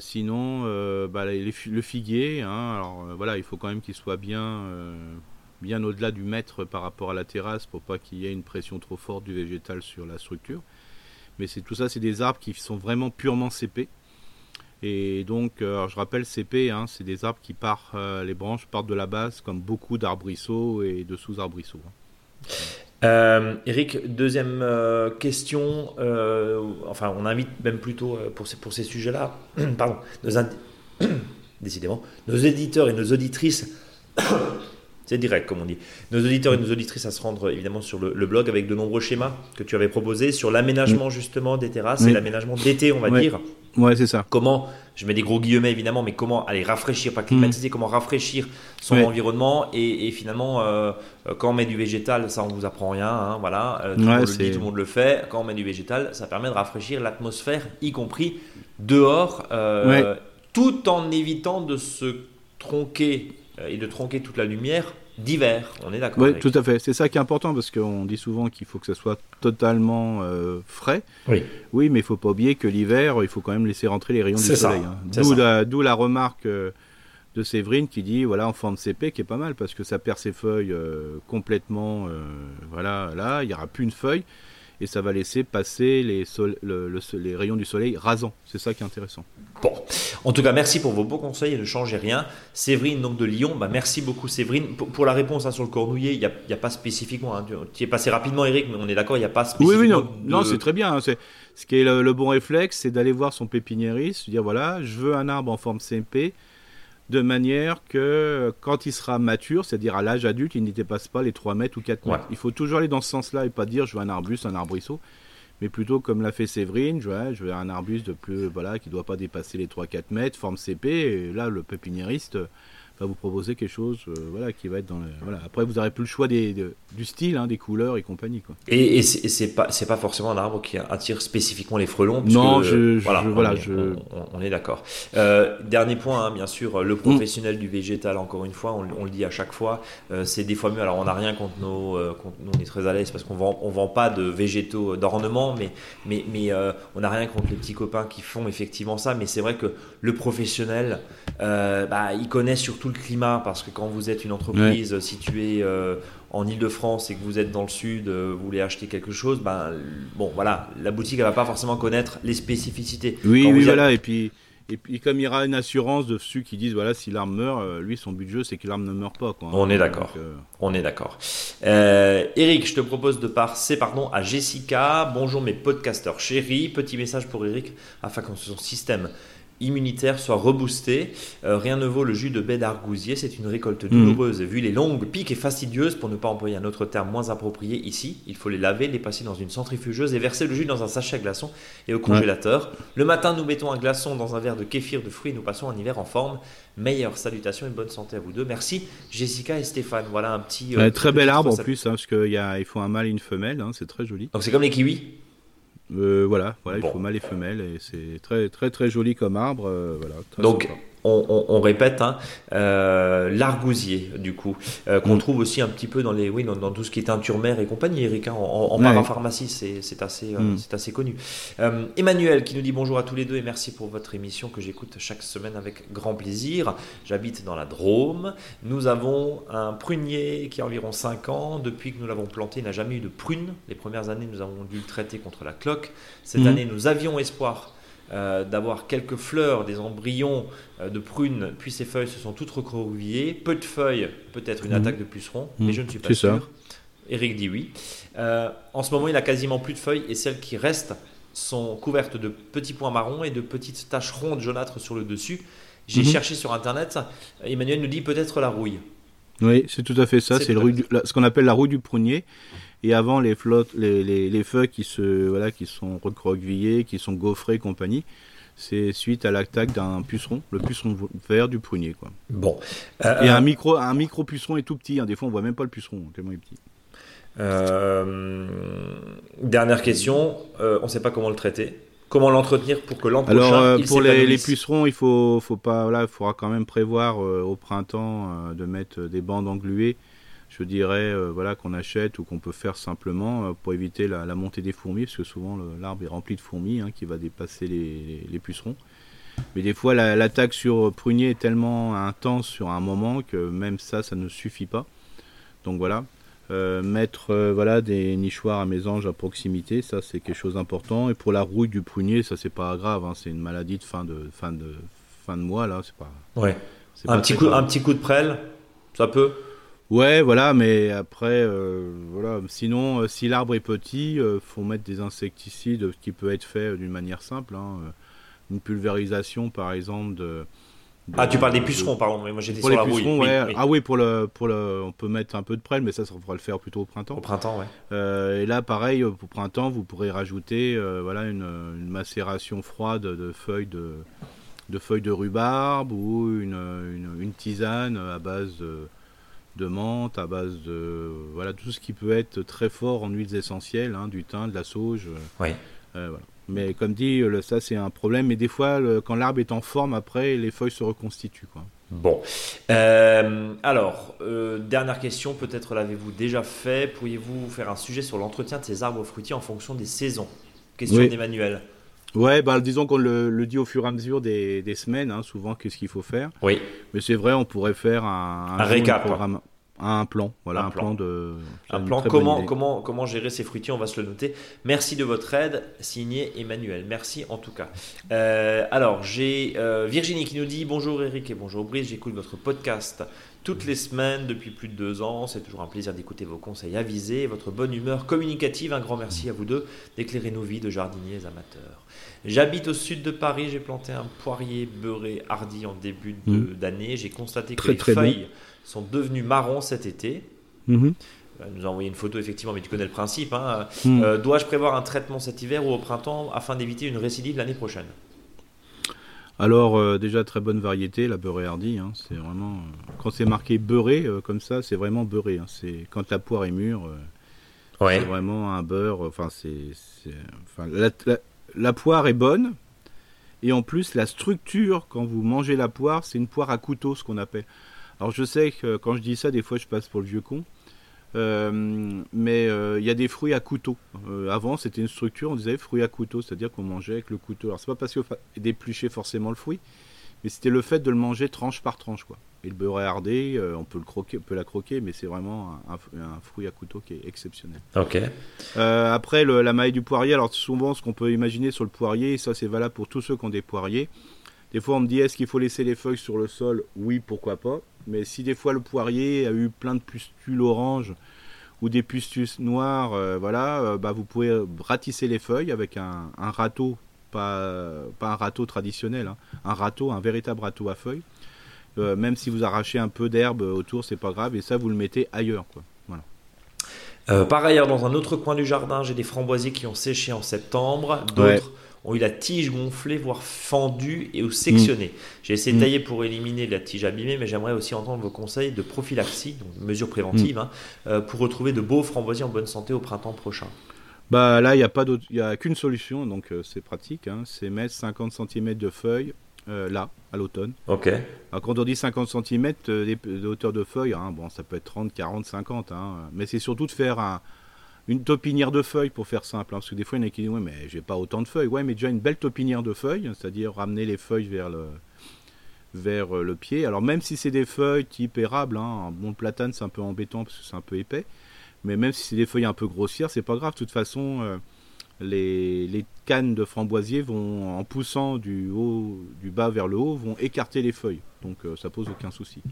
sinon, bah, le figuier, hein, alors voilà, il faut quand même qu'il soit bien, bien au-delà du mètre par rapport à la terrasse pour pas qu'il y ait une pression trop forte du végétal sur la structure. Mais c'est tout ça, c'est des arbres qui sont vraiment purement CP. Et donc, euh, je rappelle, CP, hein, c'est des arbres qui partent, euh, les branches partent de la base, comme beaucoup d'arbrisseaux et de sous-arbrisseaux. Hein. Euh, Eric, deuxième question. enfin, on invite même plutôt pour ces, pour ces sujets-là, pardon, décidément, nos éditeurs et nos auditrices c'est direct, comme on dit. Nos auditeurs et nos auditrices à se rendre évidemment sur le, blog avec de nombreux schémas que tu avais proposés sur l'aménagement mm. justement des terrasses et l'aménagement d'été, on va dire. Ouais, c'est ça. Comment, je mets des gros guillemets évidemment, mais comment aller rafraîchir, pas climatiser, mm. comment rafraîchir son environnement et, finalement, euh, quand on met du végétal, ça on vous apprend rien, hein, voilà, euh, tout, le monde le dit, tout le monde le fait. Quand on met du végétal, ça permet de rafraîchir l'atmosphère, y compris dehors, euh, tout en évitant de se tronquer et de tronquer toute la lumière d'hiver. On est d'accord. Oui, tout à fait. C'est ça qui est important parce qu'on dit souvent qu'il faut que ça soit totalement euh, frais. Oui. Oui, mais il faut pas oublier que l'hiver, il faut quand même laisser rentrer les rayons du soleil. Hein. D'où la, la, remarque euh, de Séverine qui dit voilà en forme CP qui est pas mal parce que ça perd ses feuilles complètement. voilà, là, il n'y aura plus une feuille et ça va laisser passer les, les rayons du soleil rasants. C'est ça qui est intéressant. Bon, en tout cas, merci pour vos beaux conseils et ne changez rien. Séverine, donc de Lyon, bah, merci beaucoup Séverine. Pour, la réponse hein, sur le cornouiller, il n'y a, a, pas spécifiquement, hein, tu, es passé rapidement Eric, mais on est d'accord, il n'y a pas spécifiquement. Oui, oui, non, non c'est très bien. Hein, ce qui est le, bon réflexe, c'est d'aller voir son pépiniériste, dire voilà, je veux un arbre en forme CMP, de manière que quand il sera mature, c'est-à-dire à, l'âge adulte, il n'y dépasse pas les 3 mètres ou 4 mètres. Il faut toujours aller dans ce sens-là et pas dire je veux un arbuste, un arbrisseau mais plutôt comme l'a fait Séverine, je, veux je un arbuste de plus, voilà, qui ne doit pas dépasser les 3-4 mètres, forme CP, et là le pépiniériste va vous proposer quelque chose euh, voilà, qui va être dans le, voilà. Après vous n'aurez plus le choix des, du style, hein, des couleurs et compagnie. Quoi. Et, et c'est pas, pas forcément un arbre qui attire spécifiquement les frelons. Non, je, voilà, voilà, on, est, je... On, est d'accord. Euh, dernier point, hein, bien sûr, le professionnel du végétal, encore une fois, on, le dit à chaque fois, euh, c'est des fois mieux. Alors on n'a rien contre nos, contre, nous, on est très à l'aise parce qu'on vend, on vend pas de végétaux d'ornement, mais, mais, mais on n'a rien contre les petits copains qui font effectivement ça. Mais c'est vrai que le professionnel, bah, il connaît surtout le climat, parce que quand vous êtes une entreprise située euh, en Ile-de-France et que vous êtes dans le sud, euh, vous voulez acheter quelque chose, ben, bon, voilà, la boutique, elle va pas forcément connaître les spécificités. Oui, oui, voilà, et puis... Et puis comme il y aura une assurance de ceux qui disent voilà si l'arme meurt, euh, lui son but de jeu c'est que l'arme ne meurt pas. Quoi, On est d'accord. On est d'accord. Eric, je te propose de passer pardon à Jessica. Bonjour mes podcasteurs chéris. Petit message pour Eric afin que son système immunitaire soit reboosté. Euh, rien ne vaut le jus de baie d'argousier, c'est une récolte Mm. douloureuse vu les longues piques et fastidieuses, pour ne pas employer un autre terme moins approprié ici. Il faut les laver, les passer dans une centrifugeuse et verser le jus dans un sachet à glaçons et au congélateur. Le matin, nous mettons un glaçon dans un verre de kéfir de fruits et nous passons un hiver en forme. Meilleures salutations et bonne santé à vous deux. Merci Jessica et Stéphane. Voilà un petit... euh, Ouais, très bel arbre en plus, hein, parce qu'il il faut un mâle et une femelle, hein, c'est très joli. Donc c'est comme les kiwis Euh, voilà, voilà, Bon. il faut mâle et femelle, et c'est très très très joli comme arbre. euh, voilà, très Donc, sympa. On, on- on répète, hein, euh, l'argousier, du coup, euh, qu'on Mm. trouve aussi un petit peu dans, les, oui, dans, dans tout ce qui est teinture mère et compagnie, Eric. hein, en en Ouais. parapharmacie, c'est assez, euh, Mm. c'est assez connu. Emmanuel qui nous dit bonjour à tous les deux et merci pour votre émission que j'écoute chaque semaine avec grand plaisir. J'habite dans la Drôme. Nous avons un prunier qui a environ 5 ans. Depuis que nous l'avons planté, il n'a jamais eu de prune. Les premières années, nous avons dû le traiter contre la cloque. Cette Mm. année, nous avions espoir euh, d'avoir quelques fleurs, des embryons euh, de prunes, puis ces feuilles se sont toutes recroquevillées. Peu de feuilles, peut-être une Mhm. attaque de puceron, Mhm. mais je ne suis pas C'est ça. sûr. Eric dit oui. Euh, en ce moment, il a quasiment plus de feuilles et celles qui restent sont couvertes de petits points marrons et de petites taches rondes jaunâtres sur le dessus. J'ai Mhm. cherché sur internet. Emmanuel nous dit peut-être la rouille. Oui, c'est tout à fait ça. C'est le ce qu'on appelle la rouille du prunier. Et avant les flottes, les, les, les feuilles qui se voilà, qui sont recroquevillées, qui sont gaufrées et compagnie, c'est suite à l'attaque d'un puceron, le puceron vert du prunier quoi. Bon. Et Euh, un micro un micro puceron est tout petit. hein. Des fois on voit même pas le puceron tellement il est petit. euh, dernière question. Euh, on ne sait pas comment le traiter. Comment l'entretenir pour que l'an prochain Alors euh, il pour les, pucerons, il faut faut pas voilà, il faudra quand même prévoir euh, au printemps euh, de mettre des bandes engluées. Je dirais euh, voilà qu'on achète ou qu'on peut faire simplement euh, pour éviter la, la montée des fourmis parce que souvent l'arbre est rempli de fourmis hein, qui va dépasser les, les- les pucerons. Mais des fois la- l'attaque sur prunier est tellement intense sur un moment que même ça ça ne suffit pas. Donc voilà. Euh, mettre euh, voilà des nichoirs à mésanges à proximité, ça c'est quelque chose d'important. Et pour la rouille du prunier, ça c'est pas grave, hein, c'est une maladie de fin de fin de fin de mois là, c'est pas. Ouais. Un petit, coup, grave. un petit coup de prêle, ça peut Ouais, voilà, mais après, euh, voilà. Sinon, euh, si l'arbre est petit, euh, faut mettre des insecticides, ce qui peut être fait euh, d'une manière simple. hein, une pulvérisation, par exemple. De, de- Ah, tu parles des de- pucerons, pardon. mais Moi, j'étais sur les la pucerons, rouille. Oui, ouais. oui. Ah oui, pour le, pour le, on peut mettre un peu de prêle, mais ça, ça on pourra le faire plutôt au printemps. Au printemps, ouais. Et là, pareil, pour printemps, vous pourrez rajouter voilà, une, une macération froide de feuilles de, de feuilles de rhubarbe ou une, une, une tisane à base de, de menthe, à base de voilà tout ce qui peut être très fort en huiles essentielles, hein, du thym, de la sauge. euh, Oui. euh, voilà. Mais comme dit, le- ça c'est un problème. Mais des fois, le- quand l'arbre est en forme, après, les feuilles se reconstituent. Quoi. Bon. Euh, alors, euh, dernière question, peut-être l'avez-vous déjà fait. Pourriez-vous faire un sujet sur l'entretien de ces arbres fruitiers en fonction des saisons? Question Oui. d'Emmanuel. Ouais, bah, disons qu'on le, le dit au fur et à mesure des, des semaines, hein, souvent qu'est-ce qu'il faut faire. Oui. Mais c'est vrai, on pourrait faire un, Un jour, récap. programme, un plan, voilà, Un un, plan. plan. de. Un plan, comment, comment, comment gérer ces fruitiers, on va se le noter. Merci de votre aide, signé Emmanuel. Merci en tout cas. Euh, alors, j'ai euh, Virginie qui nous dit Bonjour Eric et bonjour Brice, j'écoute votre podcast toutes les semaines depuis plus de deux ans. C'est toujours un plaisir d'écouter vos conseils avisés, votre bonne humeur communicative. Un grand merci à vous deux d'éclairer nos vies de jardiniers amateurs. J'habite au sud de Paris, j'ai planté un poirier beurré hardi en début Mhm. d'année. J'ai constaté que Très, les très bon. feuilles sont devenues marron cet été. Mhm. Euh, nous a envoyé une photo effectivement, mais tu connais le principe. hein. Mhm. Euh, Dois-je prévoir un traitement cet hiver ou au printemps afin d'éviter une récidive l'année prochaine? Alors, euh, déjà, très bonne variété, la beurrée hardy. hein, c'est vraiment. euh, quand c'est marqué beurré, euh, comme ça, c'est vraiment beurré. hein, c'est quand la poire est mûre, Ouais. c'est vraiment un beurre. Enfin, c'est. c'est- Enfin, la, la- la poire est bonne. Et en plus, la structure, quand vous mangez la poire, c'est une poire à couteau, ce qu'on appelle. Alors, je sais que quand je dis ça, des fois, je passe pour le vieux con. Euh, mais euh, il y a des fruits à couteau. Euh, avant, c'était une structure, on disait fruits à couteau, c'est-à-dire qu'on mangeait avec le couteau. Alors, c'est pas parce qu'il faut d'éplucher forcément le fruit, mais c'était le fait de le manger tranche par tranche, quoi. Et le beurre hardé, euh, on peut le croquer, on peut la croquer, mais c'est vraiment un, fruit à couteau qui est exceptionnel. Ok. Après, le- la maille du poirier, alors souvent, ce qu'on peut imaginer sur le poirier, et ça c'est valable pour tous ceux qui ont des poiriers. Des fois, on me dit est-ce qu'il faut laisser les feuilles sur le sol? Oui, pourquoi pas. Mais si des fois le poirier a eu plein de pustules oranges ou des pustules noires, euh, voilà, euh, bah, vous pouvez ratisser les feuilles avec un, un râteau pas, pas un râteau traditionnel, hein. un râteau, un véritable râteau à feuilles. Euh, même si vous arrachez un peu d'herbe autour, c'est pas grave, et ça vous le mettez ailleurs. Quoi. Voilà. Euh, par ailleurs, dans un autre coin du jardin, j'ai des framboisiers qui ont séché en septembre, d'autres ont eu la tige gonflée, voire fendue et ou sectionnée. J'ai essayé de Mm. tailler pour éliminer la tige abîmée, mais j'aimerais aussi entendre vos conseils de prophylaxie, donc mesures préventives, Mm. hein, euh, pour retrouver de beaux framboisiers en bonne santé au printemps prochain. Bah là, il n'y a pas y a qu'une solution, donc euh, c'est pratique. hein, c'est mettre 50 cm de feuilles euh, là, à l'automne. Ok. Alors, quand on dit 50 cm de hauteur de feuilles, hein, bon, ça peut être 30, 40, 50, hein, mais c'est surtout de faire un- une topinière de feuilles pour faire simple. hein, parce que des fois, il y en a qui disent Ouais, mais j'ai pas autant de feuilles. Ouais, mais déjà une belle topinière de feuilles, c'est-à-dire ramener les feuilles vers le, vers euh, le pied. Alors, même si c'est des feuilles type érable, hein, un bon platane, c'est un peu embêtant parce que c'est un peu épais. Mais même si c'est des feuilles un peu grossières, c'est pas grave. De toute façon, euh, les, les cannes de framboisier vont, en poussant du, haut, du bas vers le haut, vont écarter les feuilles. Donc euh, ça pose aucun souci.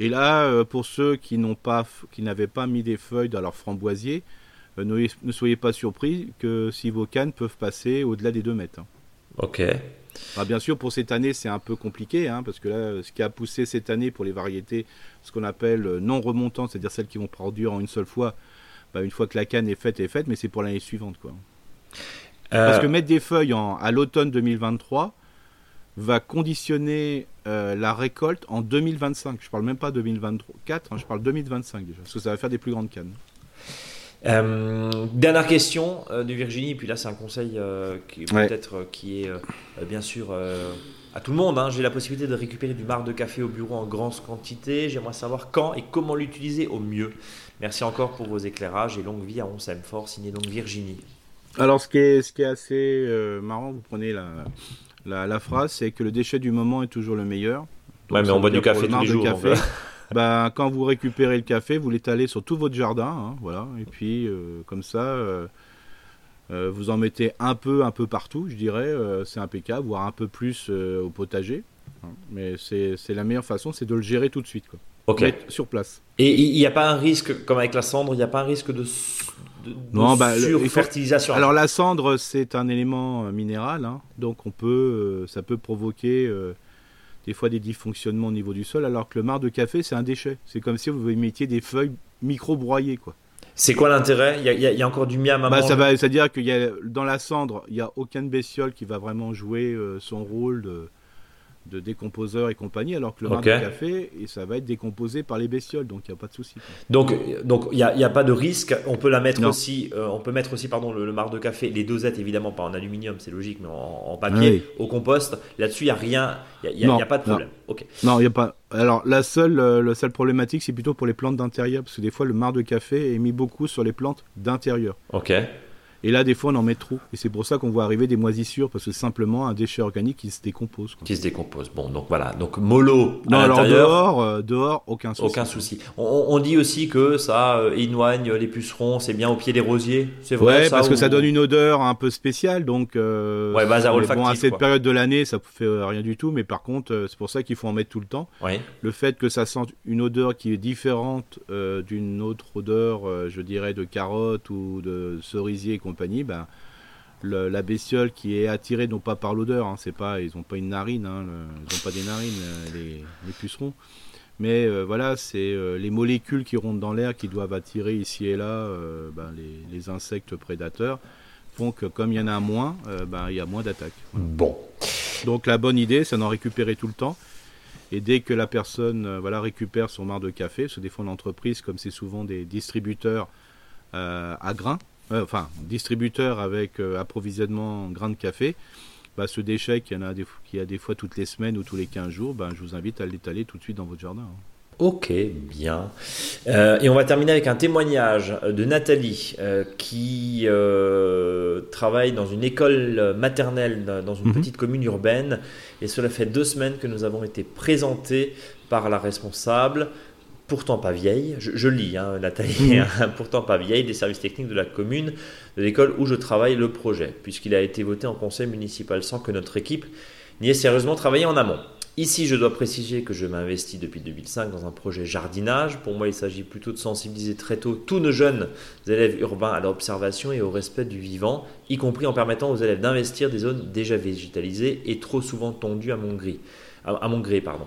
Et là, pour ceux qui n'ont pas, qui n'avaient pas mis des feuilles dans leur framboisier, ne, ne soyez pas surpris que si vos cannes peuvent passer au-delà des 2 mètres. hein. Ok. Alors, bien sûr, pour cette année, c'est un peu compliqué, hein, parce que là, ce qui a poussé cette année pour les variétés, ce qu'on appelle euh, non remontantes, c'est-à-dire celles qui vont produire en une seule fois, bah, une fois que la canne est faite, est faite, mais c'est pour l'année suivante. Quoi. Parce Euh, que mettre des feuilles en- à l'automne 2023 va conditionner euh, la récolte en 2025. Je parle même pas 2024, hein, je parle 2025 déjà, parce que ça va faire des plus grandes cannes. Euh, dernière question euh, de Virginie, et puis là c'est un conseil euh, qui Ouais. peut-être euh, qui est euh, bien sûr euh, à tout le monde. hein. J'ai la possibilité de récupérer du marc de café au bureau en grande quantité. J'aimerais savoir quand et comment l'utiliser au mieux. Merci encore pour vos éclairages et longue vie à On s'aime fort, signé donc Virginie. Alors, ce qui est, ce qui est assez euh, marrant, vous prenez la, la, la phrase, c'est que le déchet du moment est toujours le meilleur. Donc, Ouais, mais on boit du café tous les jours, café. ben, quand vous récupérez le café, vous l'étalez sur tout votre jardin, hein, voilà, et puis euh, comme ça, euh, euh, vous en mettez un peu, un peu partout, je dirais, c'est impeccable, voire un peu plus au potager. hein. Mais c'est c'est la meilleure façon, c'est de le gérer tout de suite, quoi. Ok. Mettre sur place. Et il n'y a pas un risque, comme avec la cendre, il n'y a pas un risque de, de, de Non, bah, surfertilisation? Alors la cendre, c'est un élément minéral, hein, donc on peut, ça peut provoquer des fois des dysfonctionnements au niveau du sol, alors que le marc de café, c'est un déchet. C'est comme si vous mettiez des feuilles micro-broyées, quoi. C'est quoi l'intérêt? Il y, a- il y encore du miam à Bah, ça va, c'est-à-dire qu'il y a dans la cendre, il n'y a aucune bestiole qui va vraiment jouer euh, son rôle de, de décomposeur et compagnie, alors que le marc Ok. de café, et ça va être décomposé par les bestioles, donc il n'y a pas de souci. Donc, donc il n'y a, a pas de risque. On peut la mettre Non. aussi. euh, on peut mettre aussi, pardon, le, le marc de café, les dosettes évidemment pas en aluminium, c'est logique, mais en, en papier, Oui. au compost. Là-dessus, il y a rien. Il y a- Non, pas de non. problème. Ok. Non, il y a pas. Alors la seule, euh, la seule problématique, c'est plutôt pour les plantes d'intérieur, parce que des fois le marc de café est mis beaucoup sur les plantes d'intérieur. Ok. Et là, des fois, on en met trop. Et c'est pour ça qu'on voit arriver des moisissures, parce que c'est simplement un déchet organique qui se décompose. quoi. Qui se décompose. Bon, donc voilà. Donc mollo Non, à alors dehors, euh, dehors, aucun souci. Aucun souci. On, on dit aussi que ça euh, éloigne les pucerons, c'est bien au pied des rosiers. C'est vrai Ouais, ça, parce que ça donne une odeur un peu spéciale, donc. euh, Ouais, mais olfactif, Bon, à cette quoi. période de l'année, ça fait euh, rien du tout, mais par contre, c'est pour ça qu'il faut en mettre tout le temps. Oui. Le fait que ça sente une odeur qui est différente d'une autre odeur, je dirais, de carotte ou de cerisier et compagnie, ben, le- la bestiole qui est attirée non pas par l'odeur, hein, c'est pas, ils n'ont pas une narine, hein, le- ils n'ont pas des narines, euh, les, les pucerons. Mais euh, voilà, c'est euh, les molécules qui rentrent dans l'air qui doivent attirer ici et là euh, ben, les, les insectes prédateurs, font que comme il y en a moins, ben, il y a moins d'attaques. Bon. Donc la bonne idée, c'est d'en récupérer tout le temps. Et dès que la personne voilà, récupère son marc de café, parce que des fois en entreprise, comme c'est souvent des distributeurs à grains, euh, enfin distributeurs avec euh, approvisionnement en grains de café, bah, ce déchet qui, y en a des, qui a des fois toutes les semaines ou tous les 15 jours, bah, je vous invite à l'étaler tout de suite dans votre jardin. hein. Ok, bien. Euh, et on va terminer avec un témoignage de Nathalie euh, qui euh, travaille dans une école maternelle dans- dans une Mhm. petite commune urbaine. Et cela fait deux semaines que nous avons été présentés par la responsable, pourtant pas vieille, je, je lis hein, Nathalie, hein, pourtant pas vieille, des services techniques de la commune, de l'école où je travaille le projet, puisqu'il a été voté en conseil municipal sans que notre équipe n'y ait sérieusement travaillé en amont. Ici, je dois préciser que je m'investis depuis 2005 dans un projet jardinage. Pour moi, il s'agit plutôt de sensibiliser très tôt tous nos jeunes élèves urbains à l'observation et au respect du vivant, y compris en permettant aux élèves d'investir des zones déjà végétalisées et trop souvent tendues à mon. À, mon gré pardon.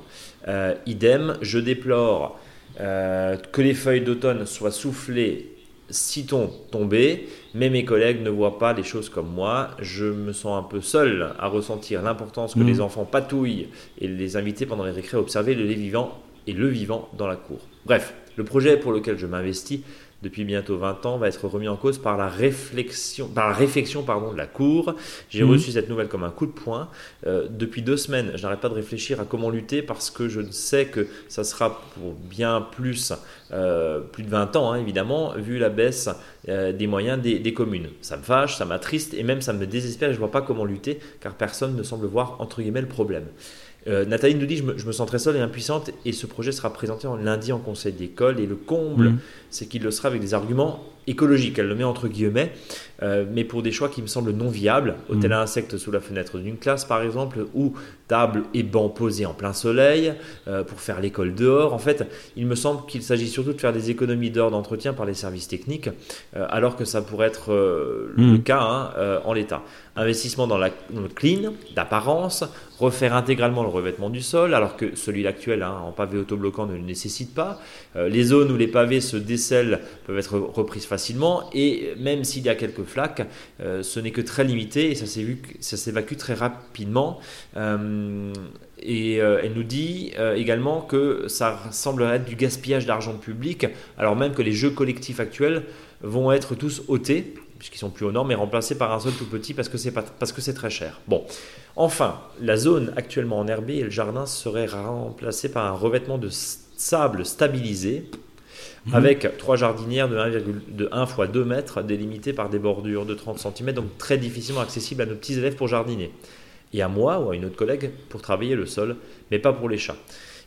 Euh, idem, je déplore euh, que les feuilles d'automne soient soufflées Citons tombé, mais mes collègues ne voient pas les choses comme moi. Je me sens un peu seul à ressentir l'importance que mm. les enfants patouillent et les inviter pendant les récrés à observer le vivant et le vivant dans la cour. Bref, le projet pour lequel je m'investis depuis bientôt 20 ans, va être remis en cause par la réflexion, par la réflexion pardon, de la Cour. J'ai mhm. reçu cette nouvelle comme un coup de poing. Euh, depuis deux semaines, je n'arrête pas de réfléchir à comment lutter parce que je sais que ça sera pour bien plus, euh, plus de 20 ans, hein, évidemment, vu la baisse euh, des moyens des, des, communes. Ça me fâche, ça m'attriste et même ça me désespère et je ne vois pas comment lutter car personne ne semble voir, entre guillemets, le problème. Euh, Nathalie nous dit je me, je me, sens très seule et impuissante et ce projet sera présenté en lundi en conseil d'école et le comble mm. c'est qu'il le sera avec des arguments écologique, elle le met entre guillemets, euh, mais pour des choix qui me semblent non viables. Hôtel à mm. insectes sous la fenêtre d'une classe, par exemple, ou table et banc posés en plein soleil euh, pour faire l'école dehors. En fait, il me semble qu'il s'agit surtout de faire des économies d'heures d'entretien par les services techniques, euh, alors que ça pourrait être le mm. cas hein, en l'état. Investissement dans, la, le clean, d'apparence, refaire intégralement le revêtement du sol, alors que celui actuel hein, en pavé autobloquant ne le nécessite pas. les zones où les pavés se décèlent peuvent être reprises facilement facilement et même s'il y a quelques flaques, euh, ce n'est que très limité et ça s'évacue très rapidement. Euh, et euh, elle nous dit également que ça semble être du gaspillage d'argent public, alors même que les jeux collectifs actuels vont être tous ôtés, puisqu'ils sont plus aux normes, et remplacés par un seul tout petit parce que c'est très cher. Bon, enfin, la zone actuellement enherbée et le jardin serait remplacé par un revêtement de sable stabilisé Mhm. avec trois jardinières de 1, x 2 mètres délimitées par des bordures de 30 cm, donc très difficilement accessibles à nos petits élèves pour jardiner. Et à moi ou à une autre collègue pour travailler le sol, mais pas pour les chats.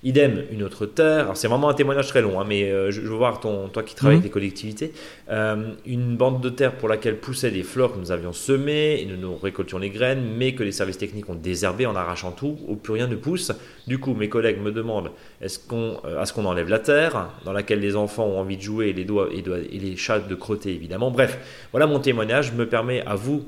Idem, une autre terre. C'est vraiment un témoignage très long, hein, mais euh, je, veux voir ton, toi qui travailles avec les collectivités. Euh, une bande de terre pour laquelle poussaient des fleurs que nous avions semées et nous, nous récoltions les graines, mais que les services techniques ont désherbé en arrachant tout, où plus rien ne pousse. Du coup, mes collègues me demandent est-ce qu'on, euh, ce qu'on enlève la terre, dans laquelle les enfants ont envie de jouer et les, doigts, et, et les chats de crotter, évidemment. Bref, voilà mon témoignage. me permet à vous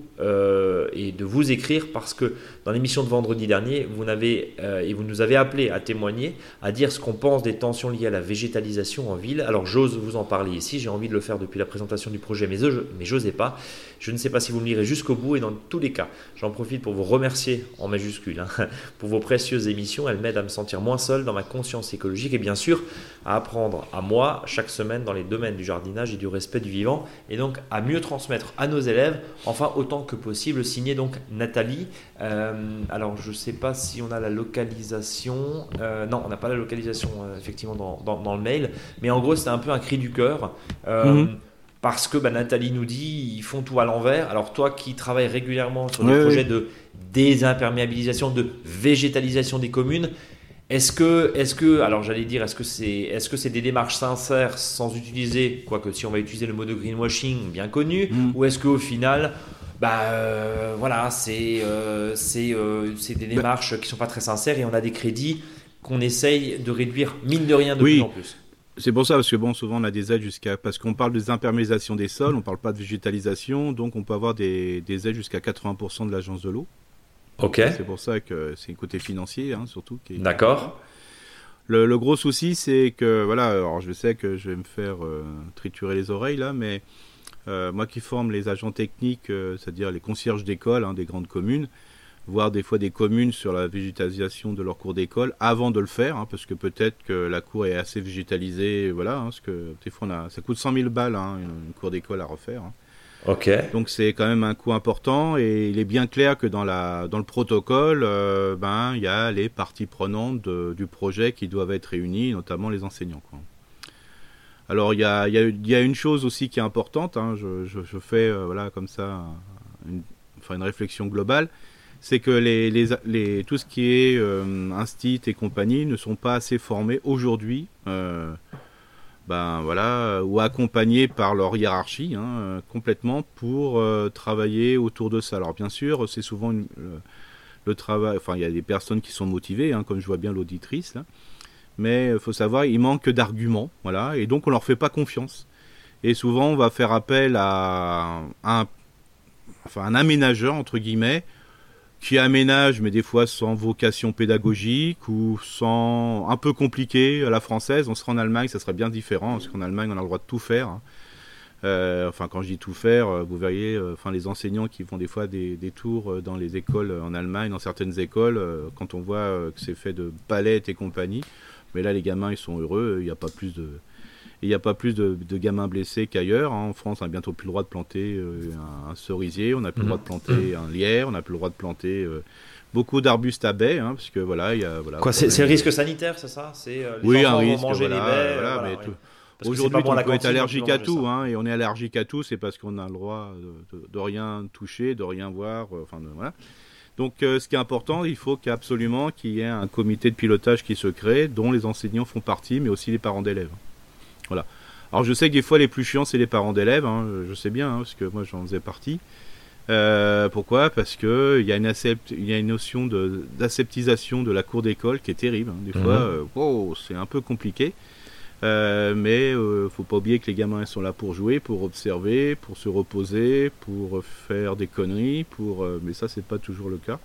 et de vous écrire parce que dans l'émission de vendredi dernier, vous, n'avez, et vous nous avez appelé à témoigner à dire ce qu'on pense des tensions liées à la végétalisation en ville. Alors j'ose vous en parler ici, j'ai envie de le faire depuis la présentation du projet, mais je n'osais pas. Je ne sais pas si vous me lirez jusqu'au bout et dans tous les cas, j'en profite pour vous remercier en majuscule hein, pour vos précieuses émissions. Elles m'aident à me sentir moins seul dans ma conscience écologique et bien sûr à apprendre à moi chaque semaine dans les domaines du jardinage et du respect du vivant et donc à mieux transmettre à nos élèves, enfin autant que possible. Signé donc Nathalie. Euh, alors je ne sais pas si on a la localisation. Euh, non, on n'a pas la localisation euh, effectivement dans, le mail, mais en gros c'était un peu un cri du cœur. Mhm. Parce que bah, Nathalie nous dit ils font tout à l'envers. Alors toi qui travailles régulièrement sur des projets de désimperméabilisation, de végétalisation des communes, est-ce que, est que, alors j'allais dire, est-ce que c'est, est-ce que c'est des démarches sincères sans utiliser, quoique si on va utiliser le mot de greenwashing bien connu, mm. ou est-ce qu'au final, bah euh, voilà, c'est, euh, c'est, euh, c'est des bah démarches qui sont pas très sincères et on a des crédits qu'on essaye de réduire mine de rien de plus en plus. C'est pour ça, parce que bon, souvent on a des aides jusqu'à. Parce qu'on parle des imperméabilisations des sols, on ne parle pas de végétalisation, donc on peut avoir des, des aides jusqu'à 80% de l'agence de l'eau. Ok. C'est pour ça que c'est un côté financier, hein, surtout. D'accord. Le, le, gros souci, c'est que, voilà, alors je sais que je vais me faire euh, triturer les oreilles là, mais euh, moi qui forme les agents techniques, euh, c'est-à-dire les concierges d'école hein, des grandes communes, voir des fois des communes sur la végétalisation de leur cours d'école avant de le faire, hein, parce que peut-être que la cour est assez végétalisée, voilà, hein, parce que des fois on a, ça coûte 100 000 balles hein, une, cour d'école à refaire. Ok. Donc c'est quand même un coût important et il est bien clair que dans la dans le protocole, euh, ben il y a les parties prenantes du projet qui doivent être réunies, notamment les enseignants. Quoi. Alors il y a, y, a, y a, une chose aussi qui est importante. je, je, je, fais euh, voilà comme ça une, enfin une réflexion globale c'est que les, les, les, tout ce qui est euh, instit et compagnie ne sont pas assez formés aujourd'hui, euh, ben voilà, ou accompagnés par leur hiérarchie hein, complètement pour euh, travailler autour de ça. Alors bien sûr, c'est souvent le travail. Enfin, il y a des personnes qui sont motivées, hein, comme je vois bien l'auditrice là. Mais il faut savoir, il manque d'arguments, voilà, et donc on leur fait pas confiance. Et souvent, on va faire appel à un, enfin, un aménageur entre guillemets qui aménage, mais des fois sans vocation pédagogique ou sans un peu compliqué à la française. On serait en Allemagne, ça serait bien différent, parce qu'en Allemagne, on a le droit de tout faire. hein. Euh, enfin, quand je dis tout faire, euh, vous verriez, euh, enfin, les enseignants qui font des fois des, tours dans les écoles en Allemagne, dans certaines écoles, quand on voit que c'est fait de palettes et compagnie. Mais là, les gamins, ils sont heureux. Il n'y a pas plus de, il n'y a pas plus de, de gamins blessés qu'ailleurs. hein. En France, on n'a bientôt plus le droit de planter euh, un, un cerisier, on n'a plus le droit de planter un lierre, on n'a plus le droit de planter euh, beaucoup d'arbustes à baies, hein, parce que voilà, il y a voilà. Quoi, c'est le risque sanitaire, c'est ça? C'est euh, Oui, un risque. manger voilà, les baies. voilà, voilà, mais ouais. Aujourd'hui, on peut être cantine, allergique donc tu à tout, hein, et on est allergique à tout, c'est parce qu'on a le droit de, de- de rien toucher, de rien voir, euh, enfin de- voilà. Donc, euh, ce qui est important, il faut qu'absolument qu'il y ait un comité de pilotage qui se crée, dont les enseignants font partie, mais aussi les parents d'élèves. Voilà. Alors, je sais que des fois, les plus chiants, c'est les parents d'élèves, hein, je sais bien, hein, parce que moi, j'en faisais partie. Euh, pourquoi? Parce que il y a une accept, il y a une notion de d'aseptisation de la cour d'école qui est terrible. hein. Des Mhm. fois, euh, wow, c'est un peu compliqué. Euh, mais euh, faut pas oublier que les gamins ils sont là pour jouer, pour observer, pour se reposer, pour faire des conneries, pour mais ça c'est pas toujours le cas.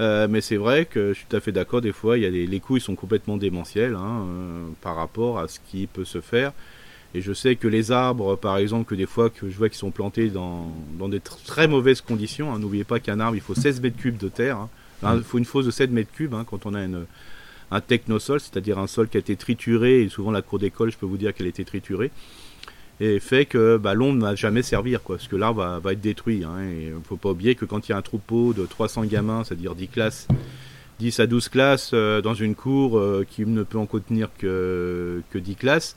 Euh, mais c'est vrai que je suis tout à fait d'accord. Des fois, il y a des, les coups ils sont complètement démentiels hein, euh, par rapport à ce qui peut se faire. Et je sais que les arbres, par exemple, que des fois que je vois qu'ils sont plantés dans, dans des tr- très mauvaises conditions. hein. N'oubliez pas qu'un arbre il faut 16 mètres cubes de terre. hein. Hein, Il faut une fosse de 7 mètres cubes quand on a une, un technosol, c'est-à-dire un sol qui a été trituré, et souvent la cour d'école, je peux vous dire qu'elle a été triturée, et fait que bah, l'ombre ne va jamais servir, quoi, parce que l'arbre va, être détruit. Hein, ne faut pas oublier que quand il y a un troupeau de 300 gamins, c'est-à-dire 10 classes, 10 à 12 classes euh, dans une cour euh, qui ne peut en contenir que, que 10 classes,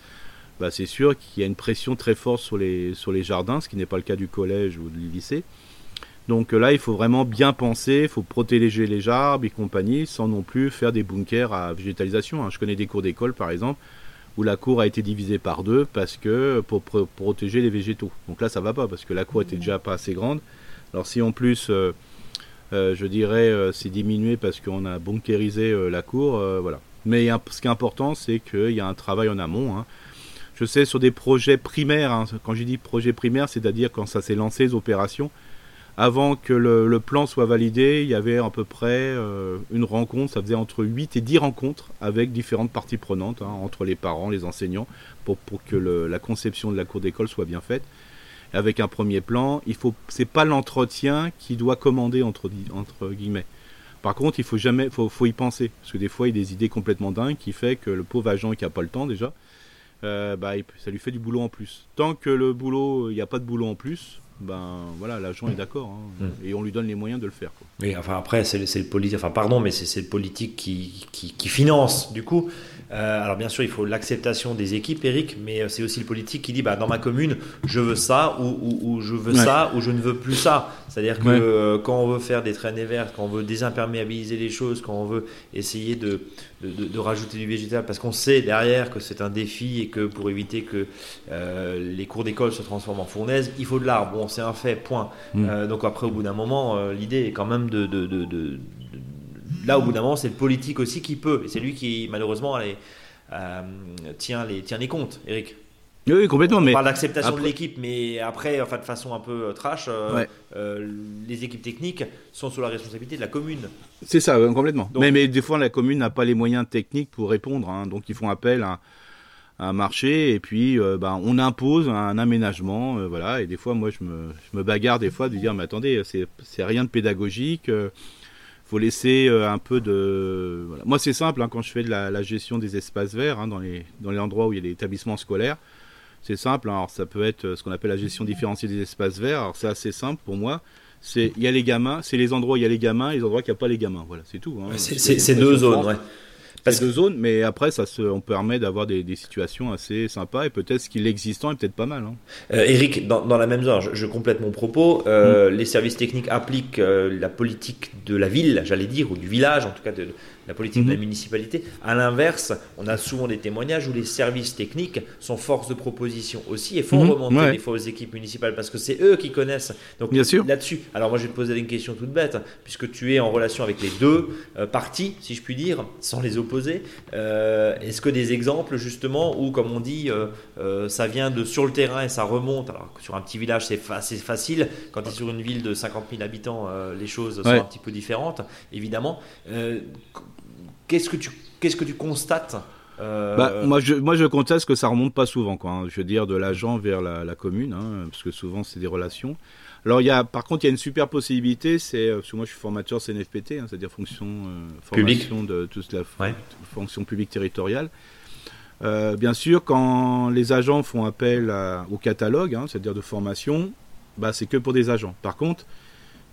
bah, c'est sûr qu'il y a une pression très forte sur les, sur les jardins, ce qui n'est pas le cas du collège ou du lycée. Donc euh, là, il faut vraiment bien penser, il faut protéger les arbres et compagnie, sans non plus faire des bunkers à végétalisation. hein. Je connais des cours d'école, par exemple, où la cour a été divisée par deux parce que pour pro- protéger les végétaux. Donc là, ça va pas parce que la cour était déjà pas assez grande. Alors si en plus, euh, euh, je dirais, euh, c'est diminué parce qu'on a bunkérisé la cour, voilà. Mais ce qui est important, c'est qu'il y a un travail en amont. hein. Je sais sur des projets primaires, hein, quand je dis projet primaire, c'est-à-dire quand ça s'est lancé les opérations, avant que le, plan soit validé, il y avait à peu près euh, une rencontre, ça faisait entre 8 et 10 rencontres avec différentes parties prenantes, hein, entre les parents, les enseignants, pour, que la conception de la cour d'école soit bien faite. Avec un premier plan, il faut, c'est pas l'entretien qui doit commander entre, guillemets. Par contre, il faut jamais, faut, faut y penser, parce que des fois, il y a des idées complètement dingues qui fait que le pauvre agent qui a pas le temps déjà, euh, bah, ça lui fait du boulot en plus. Tant que le boulot, il n'y a pas de boulot en plus, ben voilà, l'agent est d'accord, hein, et on lui donne les moyens de le faire. quoi. Oui, enfin après, c'est le, c'est le politique, enfin pardon, mais c'est c'est le politique qui, qui, qui finance du coup. Euh, alors bien sûr, il faut l'acceptation des équipes, Eric, mais euh, c'est aussi le politique qui dit, bah, dans ma commune, je veux ça, ou, ou, ou je veux Ouais. ça, ou je ne veux plus ça. C'est-à-dire que Ouais. euh, quand on veut faire des traînées vertes, quand on veut désimperméabiliser les choses, quand on veut essayer de, de, de- de rajouter du végétal, parce qu'on sait derrière que c'est un défi et que pour éviter que euh, les cours d'école se transforment en fournaise, il faut de l'arbre. Bon, c'est un fait, point. Mm. Euh, donc après, au bout d'un moment, euh, l'idée est quand même de, Là, au bout d'un moment, c'est le politique aussi qui peut. Et c'est lui qui, malheureusement, les, tient, les, tient les comptes, Eric. Oui, oui, complètement, mais On parle d'acceptation de l'équipe, mais après, enfin, de façon un peu euh, trash, euh, Ouais. euh, les équipes techniques sont sous la responsabilité de la commune. c'est ça, complètement. Donc- mais, mais des fois, la commune n'a pas les moyens techniques pour répondre, hein, donc ils font appel à, à un marché, et puis euh, ben, on impose un aménagement, voilà, et des fois, moi, je me, je me bagarre des fois de dire, mais attendez, c'est rien de pédagogique, faut laisser un peu de... voilà. Moi, c'est simple, hein, quand je fais de la, la gestion des espaces verts, hein, dans, les, dans les endroits où il y a des établissements scolaires, c'est simple, hein, alors ça peut être euh, ce qu'on appelle la gestion différenciée des espaces verts, alors c'est assez simple pour moi, c'est il y a les gamins, c'est les endroits où il y a les gamins et les endroits où il n'y a pas les gamins, voilà, c'est tout. hein. C'est- deux zones, ouais. Parce deux zones, mais après, ça se, on permet d'avoir des, des situations assez sympas et peut-être ce qu'il existant est peut-être pas mal. Hein. Euh, Eric, dans, dans la même zone, je, je complète mon propos. Euh, Mm. Les services techniques appliquent euh, la politique de la ville, j'allais dire, ou du village, en tout cas de, la politique de la Mhm. municipalité. À l'inverse, on a souvent des témoignages où les services techniques sont force de proposition aussi et font Mhm, remonter ouais. des fois aux équipes municipales parce que c'est eux qui connaissent. Donc Bien sûr. là-dessus, alors moi je vais te poser une question toute bête, puisque tu es en relation avec les deux euh, parties, si je puis dire, sans les opposer. Euh, Est-ce que des exemples justement où, comme on dit, euh, ça vient de sur le terrain et ça remonte, alors que sur un petit village c'est fa- facile, quand tu es sur une ville de 50 000 habitants, les choses sont Ouais. un petit peu différentes, évidemment. Qu'est-ce que tu qu'est-ce que tu constates euh, Bah, moi, je, moi, je conteste que ça remonte pas souvent, quoi. hein. Je veux dire, de l'agent vers la, la commune, hein, parce que souvent, c'est des relations. Alors, il y a, par contre, il y a une super possibilité, c'est, euh, parce que moi, je suis formateur CNFPT, hein, c'est-à-dire fonction, euh, Publique. formation de toute la Ouais. fonction publique territoriale. Euh, bien sûr, quand les agents font appel à- au catalogue, hein, c'est-à-dire de formation, bah, c'est que pour des agents. Par contre,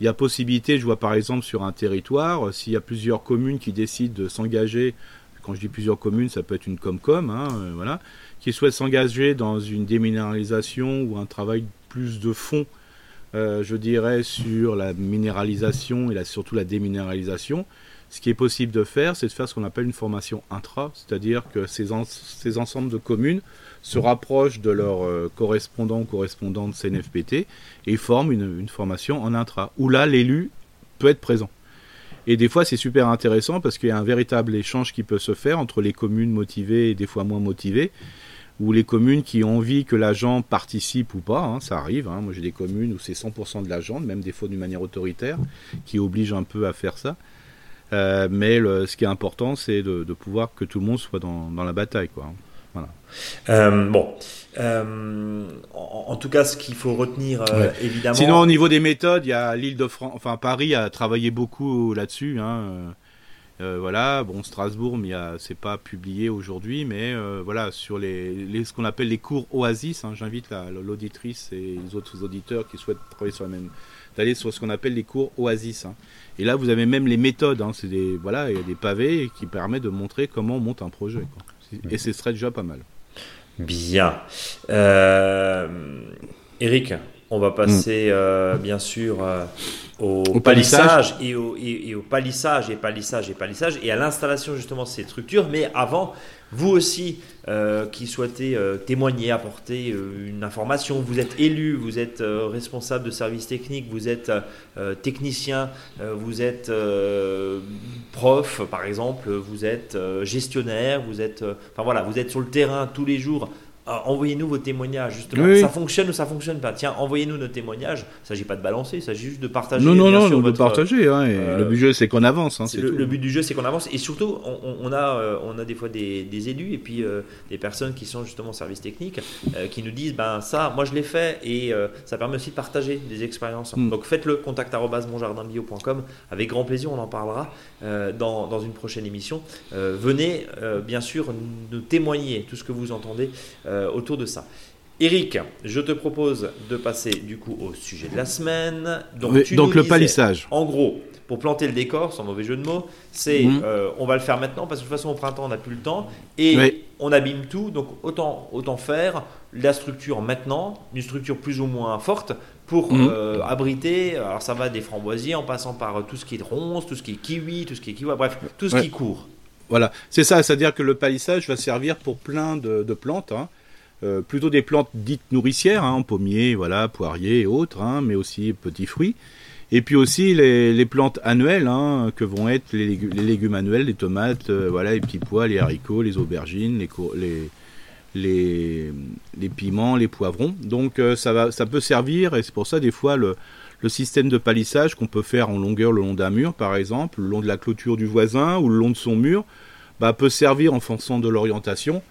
il y a possibilité, je vois par exemple sur un territoire, euh, s'il y a plusieurs communes qui décident de s'engager, quand je dis plusieurs communes, ça peut être une Comcom, hein, euh, voilà, qui souhaitent s'engager dans une déminéralisation ou un travail plus de fond, euh, je dirais, sur la minéralisation et surtout la déminéralisation. Ce qui est possible de faire, c'est de faire ce qu'on appelle une formation intra, c'est-à-dire que ces, ces ensembles de communes se rapprochent de leurs euh, correspondants ou correspondantes CNFPT et forment une, formation en intra, où là, l'élu peut être présent. Et des fois, c'est super intéressant parce qu'il y a un véritable échange qui peut se faire entre les communes motivées et des fois moins motivées, ou les communes qui ont envie que l'agent participe ou pas, hein, ça arrive. hein. Moi, j'ai des communes où c'est 100% de l'agent, même des fois d'une manière autoritaire, qui oblige un peu à faire ça. Euh, mais ce qui est important, c'est de, pouvoir que tout le monde soit dans, dans la bataille. Quoi. Euh, bon, Euh, en, en tout cas, ce qu'il faut retenir, euh, Ouais. évidemment. Sinon, au niveau des méthodes, il y a l'île de France, enfin Paris a travaillé beaucoup là-dessus. hein, voilà, bon Strasbourg, mais c'est pas publié aujourd'hui, mais voilà sur les, les- ce qu'on appelle les cours Oasis. hein, J'invite la- l'auditrice et les autres auditeurs qui souhaitent travailler sur la même d'aller sur ce qu'on appelle les cours Oasis. hein. Et là, vous avez même les méthodes. c'est des voilà, il y a des pavés qui permettent de montrer comment on monte un projet. quoi. Et ce serait déjà pas mal. Bien. Euh, Eric, on va passer euh, bien sûr euh, au, Au palissage, et au, et, et au palissage et palissage et palissage et à l'installation justement de ces structures. Mais avant, vous aussi euh, qui souhaitez témoigner, apporter une information, vous êtes élu, vous êtes responsable de services techniques, vous êtes technicien, vous êtes prof par exemple, vous êtes gestionnaire, vous êtes, enfin voilà, vous êtes sur le terrain tous les jours. Euh, envoyez-nous vos témoignages justement. Oui. Ça fonctionne ou ça fonctionne pas. Tiens, envoyez-nous nos témoignages. Il s'agit pas de balancer, il s'agit juste de partager. non, non, non, sûr, de votre- partager. hein, euh, le budget, c'est qu'on avance. Hein, c'est le, le but du jeu, c'est qu'on avance et surtout, on, a, euh, on a des fois des, des élus et puis euh, des personnes qui sont justement au service technique euh, qui nous disent ben ça, moi je l'ai fait et ça permet aussi de partager des expériences. Mm. Donc faites-le, contact monjardinbio.com avec grand plaisir, on en parlera dans, dans une prochaine émission. Venez bien sûr nous témoigner tout ce que vous entendez euh, autour de ça. Eric, je te propose de passer du coup au sujet de la semaine. Donc, Oui, tu donc nous le disais- palissage. en gros, pour planter le décor, sans mauvais jeu de mots, c'est Mhm. euh, on va le faire maintenant parce que de toute façon au printemps on n'a plus le temps et Oui. on abîme tout. Donc autant, autant faire la structure maintenant, une structure plus ou moins forte pour Mhm. euh, abriter. Alors ça va des framboisiers en passant par euh, tout ce qui est ronce, tout ce qui est kiwi, tout ce qui est kiwi, bref, tout ce Ouais. qui court. Voilà, c'est ça, c'est-à-dire que le palissage va servir pour plein de, de plantes, hein. Euh, plutôt des plantes dites nourricières, hein, pommiers, voilà, poiriers et autres, hein, mais aussi petits fruits. Et puis aussi les, les plantes annuelles, hein, que vont être les, légu- les légumes annuels, les tomates, euh, voilà, les petits pois, les haricots, les aubergines, les, les, les piments, les poivrons. Donc euh, ça, va, ça peut servir, et c'est pour ça des fois le, le système de palissage qu'on peut faire en longueur le long d'un mur, par exemple, le long de la clôture du voisin ou le long de son mur, bah, peut servir en fonction de l'orientation.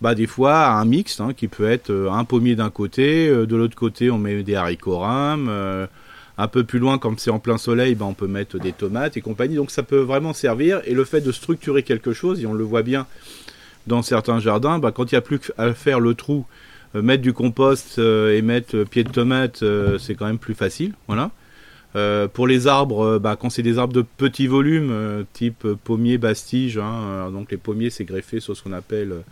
Bah, des fois un mix hein, qui peut être euh, un pommier d'un côté, euh, de l'autre côté on met des haricots rames, euh, un peu plus loin quand c'est en plein soleil, bah, on peut mettre des tomates et compagnie. Donc ça peut vraiment servir et le fait de structurer quelque chose, et on le voit bien dans certains jardins, bah, quand il n'y a plus qu'à faire le trou, mettre du compost et mettre pied de tomate, c'est quand même plus facile. Voilà. Pour les arbres, bah, quand c'est des arbres de petit volume, type pommier, bastige, hein, donc les pommiers c'est greffé sur ce qu'on appelle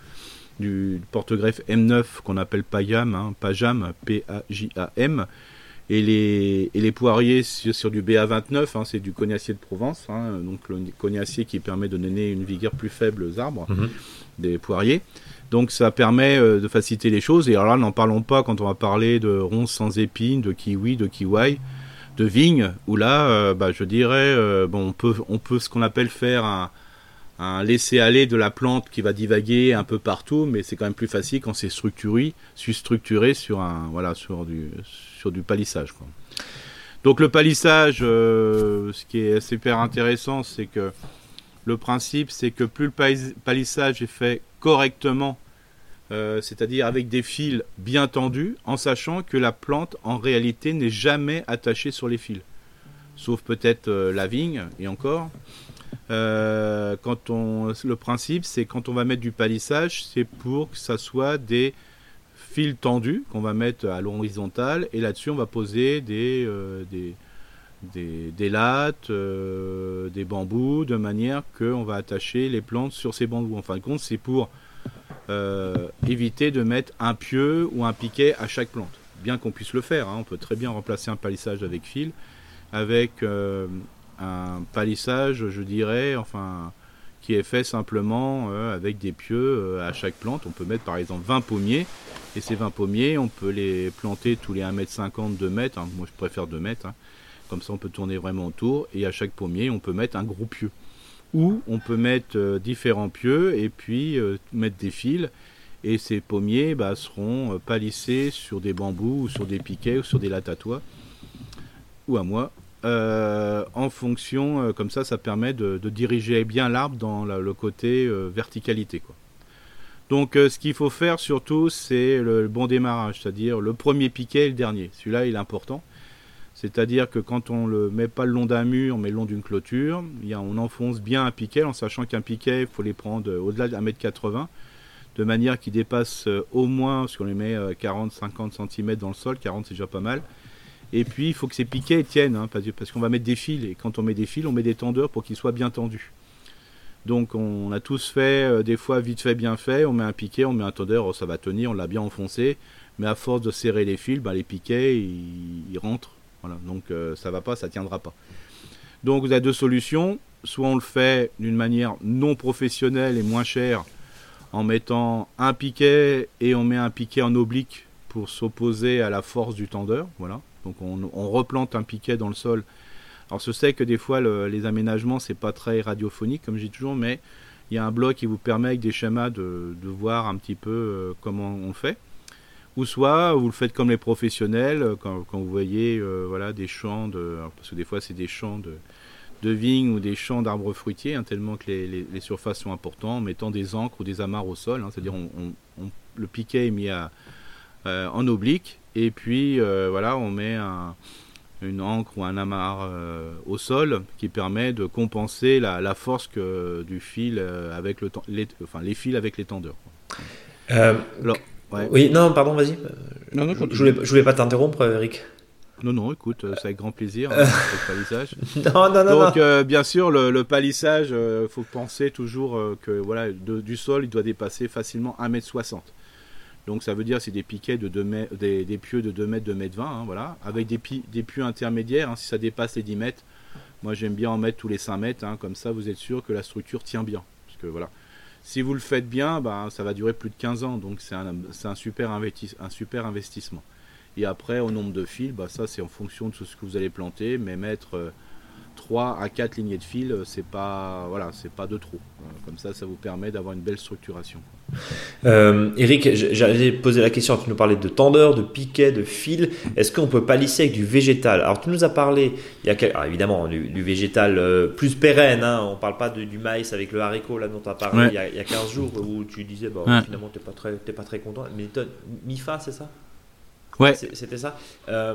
du porte-greffe M9 qu'on appelle pajam, hein, pajam, P-A-J-A-M. Et les, et les poiriers sur, du BA29, hein, c'est du cognacier de Provence, hein, donc le cognacier qui permet de donner une vigueur plus faible aux arbres, Mhm. des poiriers. Donc ça permet euh, de faciliter les choses. Et alors là, n'en parlons pas quand on va parler de ronces sans épines, de kiwi, de kiwi, de vigne, où là, euh, bah, je dirais, euh, bon, on peut, on peut ce qu'on appelle faire un, un laisser-aller de la plante qui va divaguer un peu partout, mais c'est quand même plus facile quand c'est structuré, sur un, voilà, sur du, palissage. Donc le palissage, euh, ce qui est super intéressant, c'est que le principe, c'est que plus le palis- palissage est fait correctement, euh, c'est-à-dire avec des fils bien tendus, en sachant que la plante, en réalité, n'est jamais attachée sur les fils. Sauf peut-être euh, la vigne, et encore. Euh, quand on, le principe, c'est quand on va mettre du palissage, c'est pour que ça soit des fils tendus qu'on va mettre à l'horizontale, et là-dessus, on va poser des, euh, des, des, des lattes, euh, des bambous, de manière qu'on va attacher les plantes sur ces bambous. En fin de compte, c'est pour éviter de mettre un pieu ou un piquet à chaque plante. Bien qu'on puisse le faire, hein, on peut très bien remplacer un palissage avec fil, avec un palissage, je dirais, enfin, qui est fait simplement euh, avec des pieux euh, à chaque plante. On peut mettre par exemple 20 pommiers, et ces 20 pommiers, on peut les planter tous les 1m50, 2 mètres. hein. Moi, je préfère 2 mètres. hein. Comme ça, on peut tourner vraiment autour, et à chaque pommier, on peut mettre un gros pieu. Ou on peut mettre euh, différents pieux et puis mettre des fils. Et ces pommiers bah, seront palissés sur des bambous ou sur des piquets ou sur des latatois ou à moi. Euh, en fonction, euh, comme ça, ça permet de, de diriger bien l'arbre dans le côté euh, verticalité. Donc, ce qu'il faut faire surtout, c'est le, bon démarrage, c'est-à-dire le premier piquet et le dernier. Celui-là, il est important. C'est-à-dire que quand on le met pas le long d'un mur, mais le long d'une clôture, on enfonce bien un piquet, en sachant qu'un piquet, il faut les prendre au-delà d'un mètre 80, de manière qu'il dépasse euh, au moins, parce qu'on les met 40-50 cm dans le sol, 40 c'est déjà pas mal. Et puis il faut que ces piquets tiennent, hein, parce qu'on va mettre des fils, et quand on met des fils, on met des tendeurs pour qu'ils soient bien tendus. Donc on a tous fait, euh, des fois vite fait, bien fait, on met un piquet, on met un tendeur, oh, ça va tenir, on l'a bien enfoncé, mais à force de serrer les fils, bah, les piquets, ils, rentrent. Donc euh, ça va pas, ça tiendra pas. Donc vous avez deux solutions, soit on le fait d'une manière non professionnelle et moins chère, en mettant un piquet et on met un piquet en oblique pour s'opposer à la force du tendeur. Donc on, replante un piquet dans le sol. Alors je sais que des fois le- les aménagements c'est pas très radiophonique comme dis toujours, mais il y a un bloc qui vous permet avec des schémas de, voir un petit peu euh, comment on fait. Ou soit vous le faites comme les professionnels euh, quand, vous voyez euh, voilà des champs de parce que des fois c'est des champs de vignes ou des champs d'arbres fruitiers, hein, tellement que les, surfaces sont importantes, en mettant des encres ou des amarres au sol. hein, C'est-à-dire on, le piquet est mis en oblique et puis euh, voilà on met un- une encre ou un amarre euh, au sol qui permet de compenser la, la force que, du fil euh, avec le les, enfin les fils avec les tendeurs. quoi. Euh, Alors, ouais. Oui, non, pardon, vas-y. Non, non, Je voulais, je voulais pas t'interrompre, Eric. non, non, écoute, euh, c'est avec grand plaisir. hein, ce palissage. Non, non, non. Donc, euh, bien sûr, le, le palissage, il faut penser toujours euh, que voilà, de- du sol, il doit dépasser facilement 1m60. Donc, ça veut dire c'est des piquets de 2 mètres, des, pieux de 2 mètres, 2 mètres 20, hein, voilà, avec des, pi- des pieux intermédiaires. hein, si ça dépasse les 10 mètres, moi j'aime bien en mettre tous les 5 mètres, hein, comme ça vous êtes sûr que la structure tient bien. Parce que voilà, si vous le faites bien, bah, ça va durer plus de 15 ans, donc c'est un super investissement. Et après, au nombre de fils, bah, ça c'est en fonction de ce que vous allez planter, mais mettre euh, 3 à 4 lignées de fil, euh, c'est pas, voilà, c'est pas de trop. Euh, Comme ça, ça vous permet d'avoir une belle structuration. Euh, Eric, j- j'allais poser la question, tu nous parlais de tendeur, de piquet, de fil. Est-ce qu'on peut palisser avec du végétal? Alors tu nous as parlé, il y a alors, évidemment du, du végétal euh, plus pérenne, hein, on parle pas de- du maïs avec le haricot là dont tu as parlé Ouais. il, y a, il y a 15 jours où tu disais bah, Ouais. finalement tu n'es pas, très- t'es pas très content. Mais MIFA c'est ça? Ouais. C'était ça. Euh,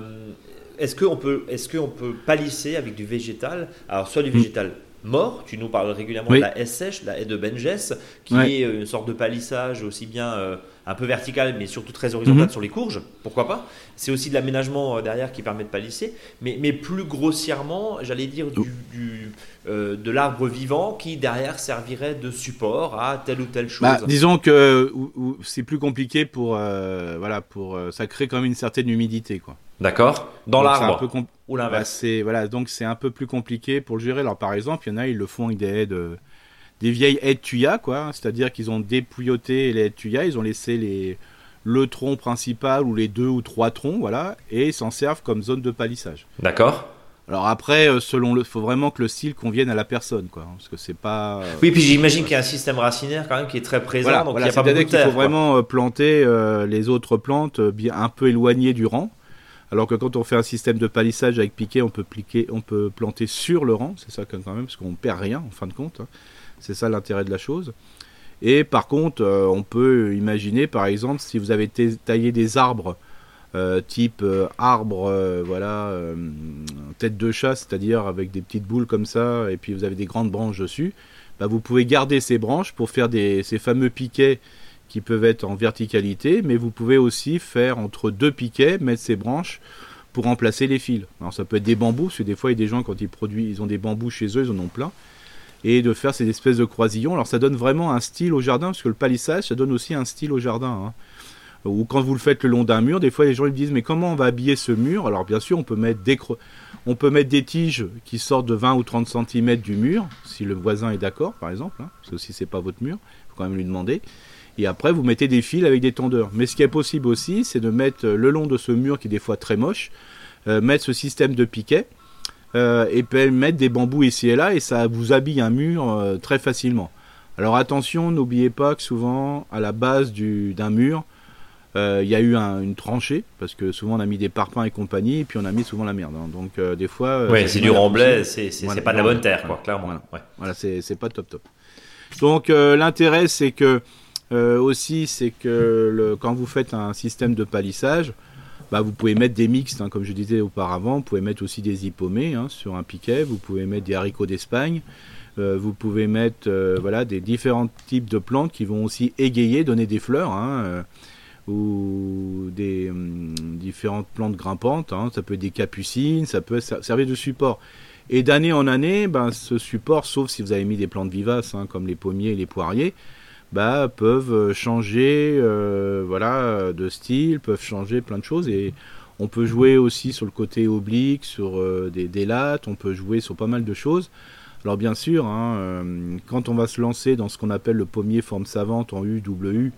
est-ce qu'on peut, est-ce qu'on peut palisser avec du végétal? Alors, soit du végétal mort, tu nous parles régulièrement Mm. Oui. de la S sèche, la haie de Benjes, qui Ouais. est une sorte de palissage aussi bien euh, un peu vertical, mais surtout très horizontal Mhm. sur les courges. Pourquoi pas C'est aussi de l'aménagement euh, derrière qui permet de palisser, mais, mais plus grossièrement, j'allais dire Oh. du, du, euh, de l'arbre vivant qui derrière servirait de support à telle ou telle chose. Bah, disons que où c'est plus compliqué pour, euh, voilà, pour, euh, ça crée quand même une certaine humidité, quoi. D'accord. Dans l'arbre ou Bah, l'inverse. c'est voilà, donc c'est un peu plus compliqué pour le gérer. Alors par exemple, il y en a, ils le font avec des haies de- des vieilles de tuya, quoi. C'est-à-dire qu'ils ont dépouilloté les de tuya, ils ont laissé les le tronc principal ou les deux ou trois troncs, voilà, et ils s'en servent comme zone de palissage. D'accord. Alors après, euh, selon le, faut vraiment que le style convienne à la personne, quoi, hein, parce que c'est pas. euh, Oui, puis j'imagine qu'il y a un système racinaire quand même qui est très présent, voilà, donc voilà, il n'y a pas beaucoup de qu'il terre. faut quoi. vraiment euh, planter euh, les autres plantes bien un peu éloignées du rang. Alors que quand on fait un système de palissage avec piquet, on peut, pliquer, on peut planter sur le rang, c'est ça quand même, parce qu'on perd rien en fin de compte. hein. C'est ça l'intérêt de la chose. Et par contre, euh, on peut imaginer, par exemple, si vous avez ta- taillé des arbres euh, type euh, arbre, voilà, tête de chat, c'est-à-dire avec des petites boules comme ça, et puis vous avez des grandes branches dessus, bah, vous pouvez garder ces branches pour faire des, ces fameux piquets qui peuvent être en verticalité, mais vous pouvez aussi faire entre deux piquets, mettre ces branches pour remplacer les fils. Alors ça peut être des bambous, parce que des fois il y a des gens quand ils produisent, ils ont des bambous chez eux, ils en ont plein, et de faire ces espèces de croisillons. Alors ça donne vraiment un style au jardin, parce que le palissage, ça donne aussi un style au jardin. hein. Ou quand vous le faites le long d'un mur, des fois les gens ils disent mais comment on va habiller ce mur? Alors bien sûr on peut mettre des tiges qui sortent de 20 ou 30 cm du mur, si le voisin est d'accord par exemple, hein, parce que si c'est pas votre mur, faut quand même lui demander. Et après vous mettez des fils avec des tendeurs. Mais ce qui est possible aussi, c'est de mettre euh, le long de ce mur qui est des fois très moche, euh, mettre ce système de piquet euh, et puis mettre des bambous ici et là et ça vous habille un mur euh, très facilement. Alors attention, n'oubliez pas que souvent à la base du- d'un mur, euh, il y a eu un- une tranchée parce que souvent on a mis des parpaings et compagnie et puis on a mis souvent la merde. hein. Donc des fois. Ouais, c'est du remblai, c'est c'est- Voilà, c'est pas de la bonne terre, quoi, clairement. voilà. Ouais. Voilà, c'est c'est pas top top. Donc l'intérêt c'est que aussi c'est que le, quand vous faites un système de palissage, bah, vous pouvez mettre des mixtes, hein, comme je disais auparavant. Vous pouvez mettre aussi des hippomées hein, sur un piquet. Vous pouvez mettre des haricots d'Espagne. Euh, vous pouvez mettre euh, voilà des différents types de plantes qui vont aussi égayer, donner des fleurs. hein, euh, ou des hum, différentes plantes grimpantes. Ça peut être des capucines, ça peut ser- servir de support. Et d'année en année, ben, ce support, sauf si vous avez mis des plantes vivaces comme les pommiers et les poiriers, bah, peuvent changer euh, voilà, de style, peuvent changer plein de choses. Et on peut jouer aussi sur le côté oblique, sur euh, des, des lattes, on peut jouer sur pas mal de choses. Alors bien sûr, hein, euh, quand on va se lancer dans ce qu'on appelle le pommier forme savante en UWU,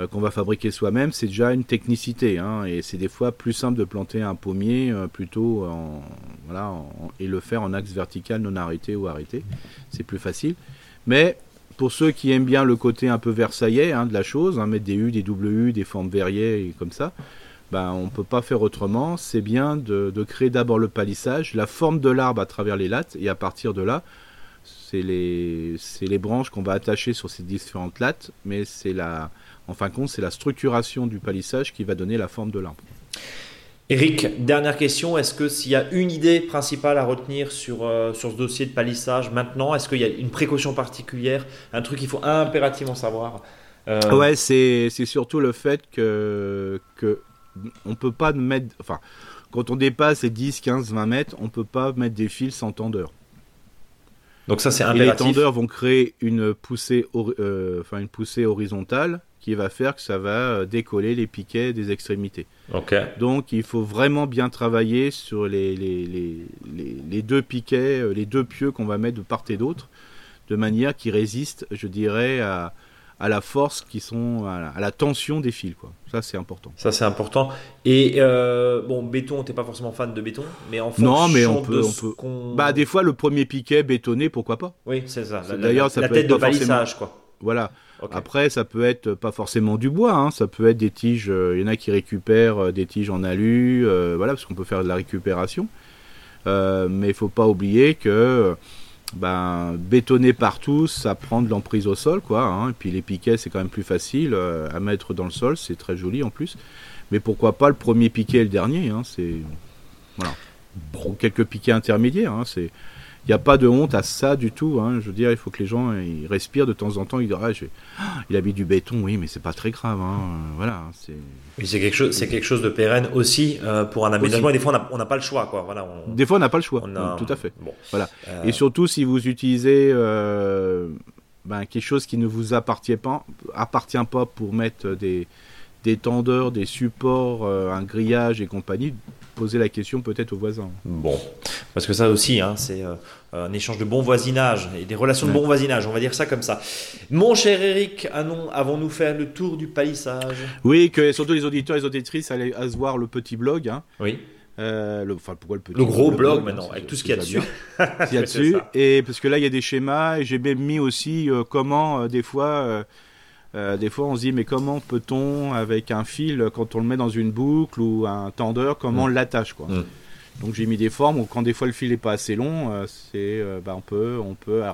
euh, qu'on va fabriquer soi-même, c'est déjà une technicité. hein, et c'est des fois plus simple de planter un pommier euh, plutôt en, voilà, et le faire en axe vertical non arrêté ou arrêté. C'est plus facile. Mais pour ceux qui aiment bien le côté un peu versaillais hein, de la chose, hein, mettre des U, des WU, des formes verrières et comme ça, ben, on ne peut pas faire autrement. C'est bien de, créer d'abord le palissage, la forme de l'arbre à travers les lattes, et à partir de là, c'est les, c'est les branches qu'on va attacher sur ces différentes lattes, mais c'est la, en fin de compte, c'est la structuration du palissage qui va donner la forme de l'arbre. Eric, dernière question. Est-ce que s'il y a une idée principale à retenir sur, euh, sur ce dossier de palissage maintenant, est-ce qu'il y a une précaution particulière, un truc qu'il faut impérativement savoir Euh, Ouais, c'est c'est surtout le fait que, que on peut pas mettre, enfin, quand on dépasse les 10, 15, 20 mètres, on peut pas mettre des fils sans tendeur. Donc ça c'est Et les impératif. tendeurs vont créer une poussée, euh, enfin une poussée horizontale qui va faire que ça va euh, décoller les piquets des extrémités. Donc il faut vraiment bien travailler sur les, les, les, les, les deux piquets, euh, les deux pieux qu'on va mettre de part et d'autre, de manière qu'ils résistent, je dirais, à, à la force qui sont, à la, à la tension des fils. Quoi. Ça c'est important. Ça c'est important. Et euh, bon, béton, t'es pas forcément fan de béton, mais en Non, mais on peut- de on peut- Bah des fois le premier piquet bétonné, pourquoi pas Oui, c'est ça. D'ailleurs, ça la peut tête être de forcément- palissage, quoi. Voilà. Après, ça peut être pas forcément du bois, hein, ça peut être des tiges. euh, Il y en a qui récupèrent euh, des tiges en alu, voilà, parce qu'on peut faire de la récupération. Mais il faut pas oublier que ben, bétonner partout, ça prend de l'emprise au sol, quoi. hein. et puis les piquets, c'est quand même plus facile euh, à mettre dans le sol, c'est très joli en plus. Mais pourquoi pas le premier piquet et le dernier hein, C'est voilà. Ou quelques piquets intermédiaires. Hein, c'est il n'y a pas de honte à ça du tout. Hein. Je veux dire, il faut que les gens ils respirent de temps en temps. Ils disent, ah, je Ah, il a mis du béton, oui, mais c'est pas très grave. Hein. Voilà, c'est. Oui, c'est quelque chose, c'est quelque chose de pérenne aussi euh, pour un aménagement. Et des fois, on n'a pas le choix, quoi. Voilà. On, Des fois, on n'a pas le choix. on a- Oui, tout à fait. Bon. Voilà. Euh, Et surtout, si vous utilisez euh, ben, quelque chose qui ne vous appartient pas, appartient pas pour mettre des, des tendeurs, des supports, un grillage et compagnie, poser la question peut-être aux voisins. Bon, parce que ça aussi, hein, c'est euh, un échange de bon voisinage et des relations de bon voisinage, on va dire ça comme ça. Mon cher Eric, avons-nous fait le tour du palissage? Oui, que surtout les auditeurs et les auditrices allaient à se voir le petit blog. Hein. Oui. Euh, le, enfin, pourquoi le, petit le gros blog, maintenant, avec tout ce qu'il y a dessus. il y a dessus. Et parce que là, il y a des schémas, et j'ai même mis aussi euh, comment, euh, des fois, des fois, on se dit, mais comment peut-on, avec un fil, quand on le met dans une boucle ou un tendeur, comment on mm. l'attache, quoi. Mm. Donc j'ai mis des formes où quand des fois le fil n'est pas assez long, c'est, bah, on peut, on peut,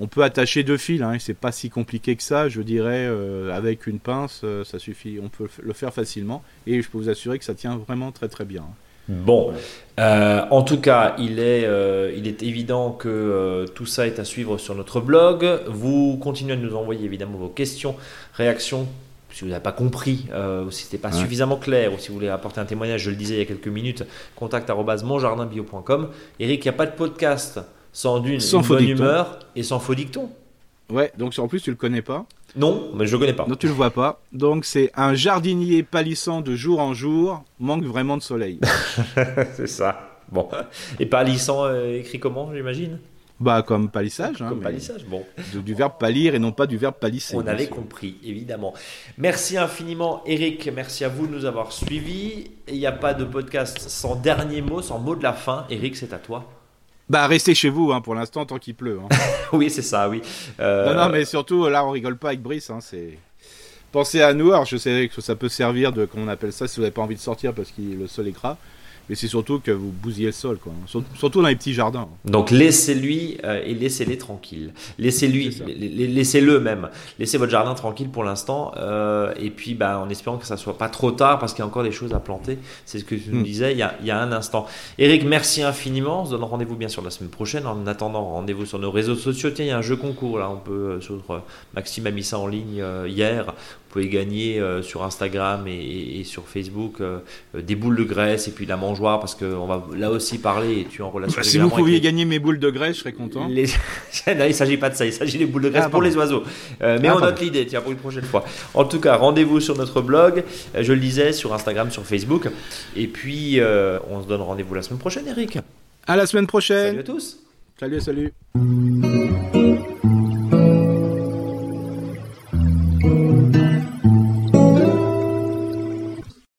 on peut attacher deux fils. Hein, c'est pas si compliqué que ça, je dirais. avec une pince, ça suffit. On peut le faire facilement. Et je peux vous assurer que ça tient vraiment très très bien. Hein. Bon, euh, en tout cas, il est, euh, il est évident que euh, tout ça est à suivre sur notre blog. Vous continuez à nous envoyer évidemment vos questions, réactions. Si vous n'avez pas compris, ou si ce n'était pas suffisamment clair, ou si vous voulez apporter un témoignage, je le disais il y a quelques minutes, contact monjardinbio.com. Eric, il n'y a pas de podcast sans d'une bonne humeur et sans faux dictons. Ouais, donc en plus tu le connais pas. Non, mais je ne connais pas. Non, tu le vois pas. Donc c'est un jardinier pâlissant de jour en jour, manque vraiment de soleil. c'est ça. Bon. Et pâlissant euh, écrit comment, j'imagine? Bah, comme palissage. Hein, comme palissage, bon. du verbe pâlir et non pas du verbe palisser. On avait compris, évidemment. Merci infiniment, Eric. Merci à vous de nous avoir suivis. Il n'y a pas de podcast sans dernier mot, sans mot de la fin. Eric, c'est à toi. Bah, restez chez vous hein, pour l'instant tant qu'il pleut. Hein. oui, c'est ça, oui. Euh, non, non, mais surtout, là, on rigole pas avec Brice. Hein, c'est... Pensez à nous. Alors, je sais que ça peut servir de, comment on appelle ça, si vous n'avez pas envie de sortir parce que le sol est gras mais c'est surtout que vous bousillez le sol, quoi. Surtout dans les petits jardins. Donc laissez-lui euh, et laissez-les tranquilles. Laissez-lui, laissez-le même. Laissez votre jardin tranquille pour l'instant. Euh, et puis, bah, en espérant que ça soit pas trop tard parce qu'il y a encore des choses à planter. C'est ce que tu nous hmm. disais il y, a, il y, a, un instant. Eric, merci infiniment. On se donne rendez-vous bien sûr la semaine prochaine. En attendant, rendez-vous sur nos réseaux sociaux. Tiens, il y a un jeu concours là. On peut euh, sur Maxime a mis ça en ligne hier pouvez gagner euh, sur Instagram et, sur Facebook euh, des boules de graisse et puis la mangeoire parce qu'on va là aussi parler et tu en relation. Bah, si vous pouviez gagner mes boules de graisse, je serais content. Les... il ne s'agit pas de ça, il s'agit des boules de graisse ah, pour les oiseaux. Euh, mais ah, on note l'idée, tiens, pour une prochaine fois. En tout cas, rendez-vous sur notre blog, je le disais, sur Instagram, sur Facebook. Et puis, on se donne rendez-vous la semaine prochaine, Eric. À la semaine prochaine. Salut à tous. Salut, salut.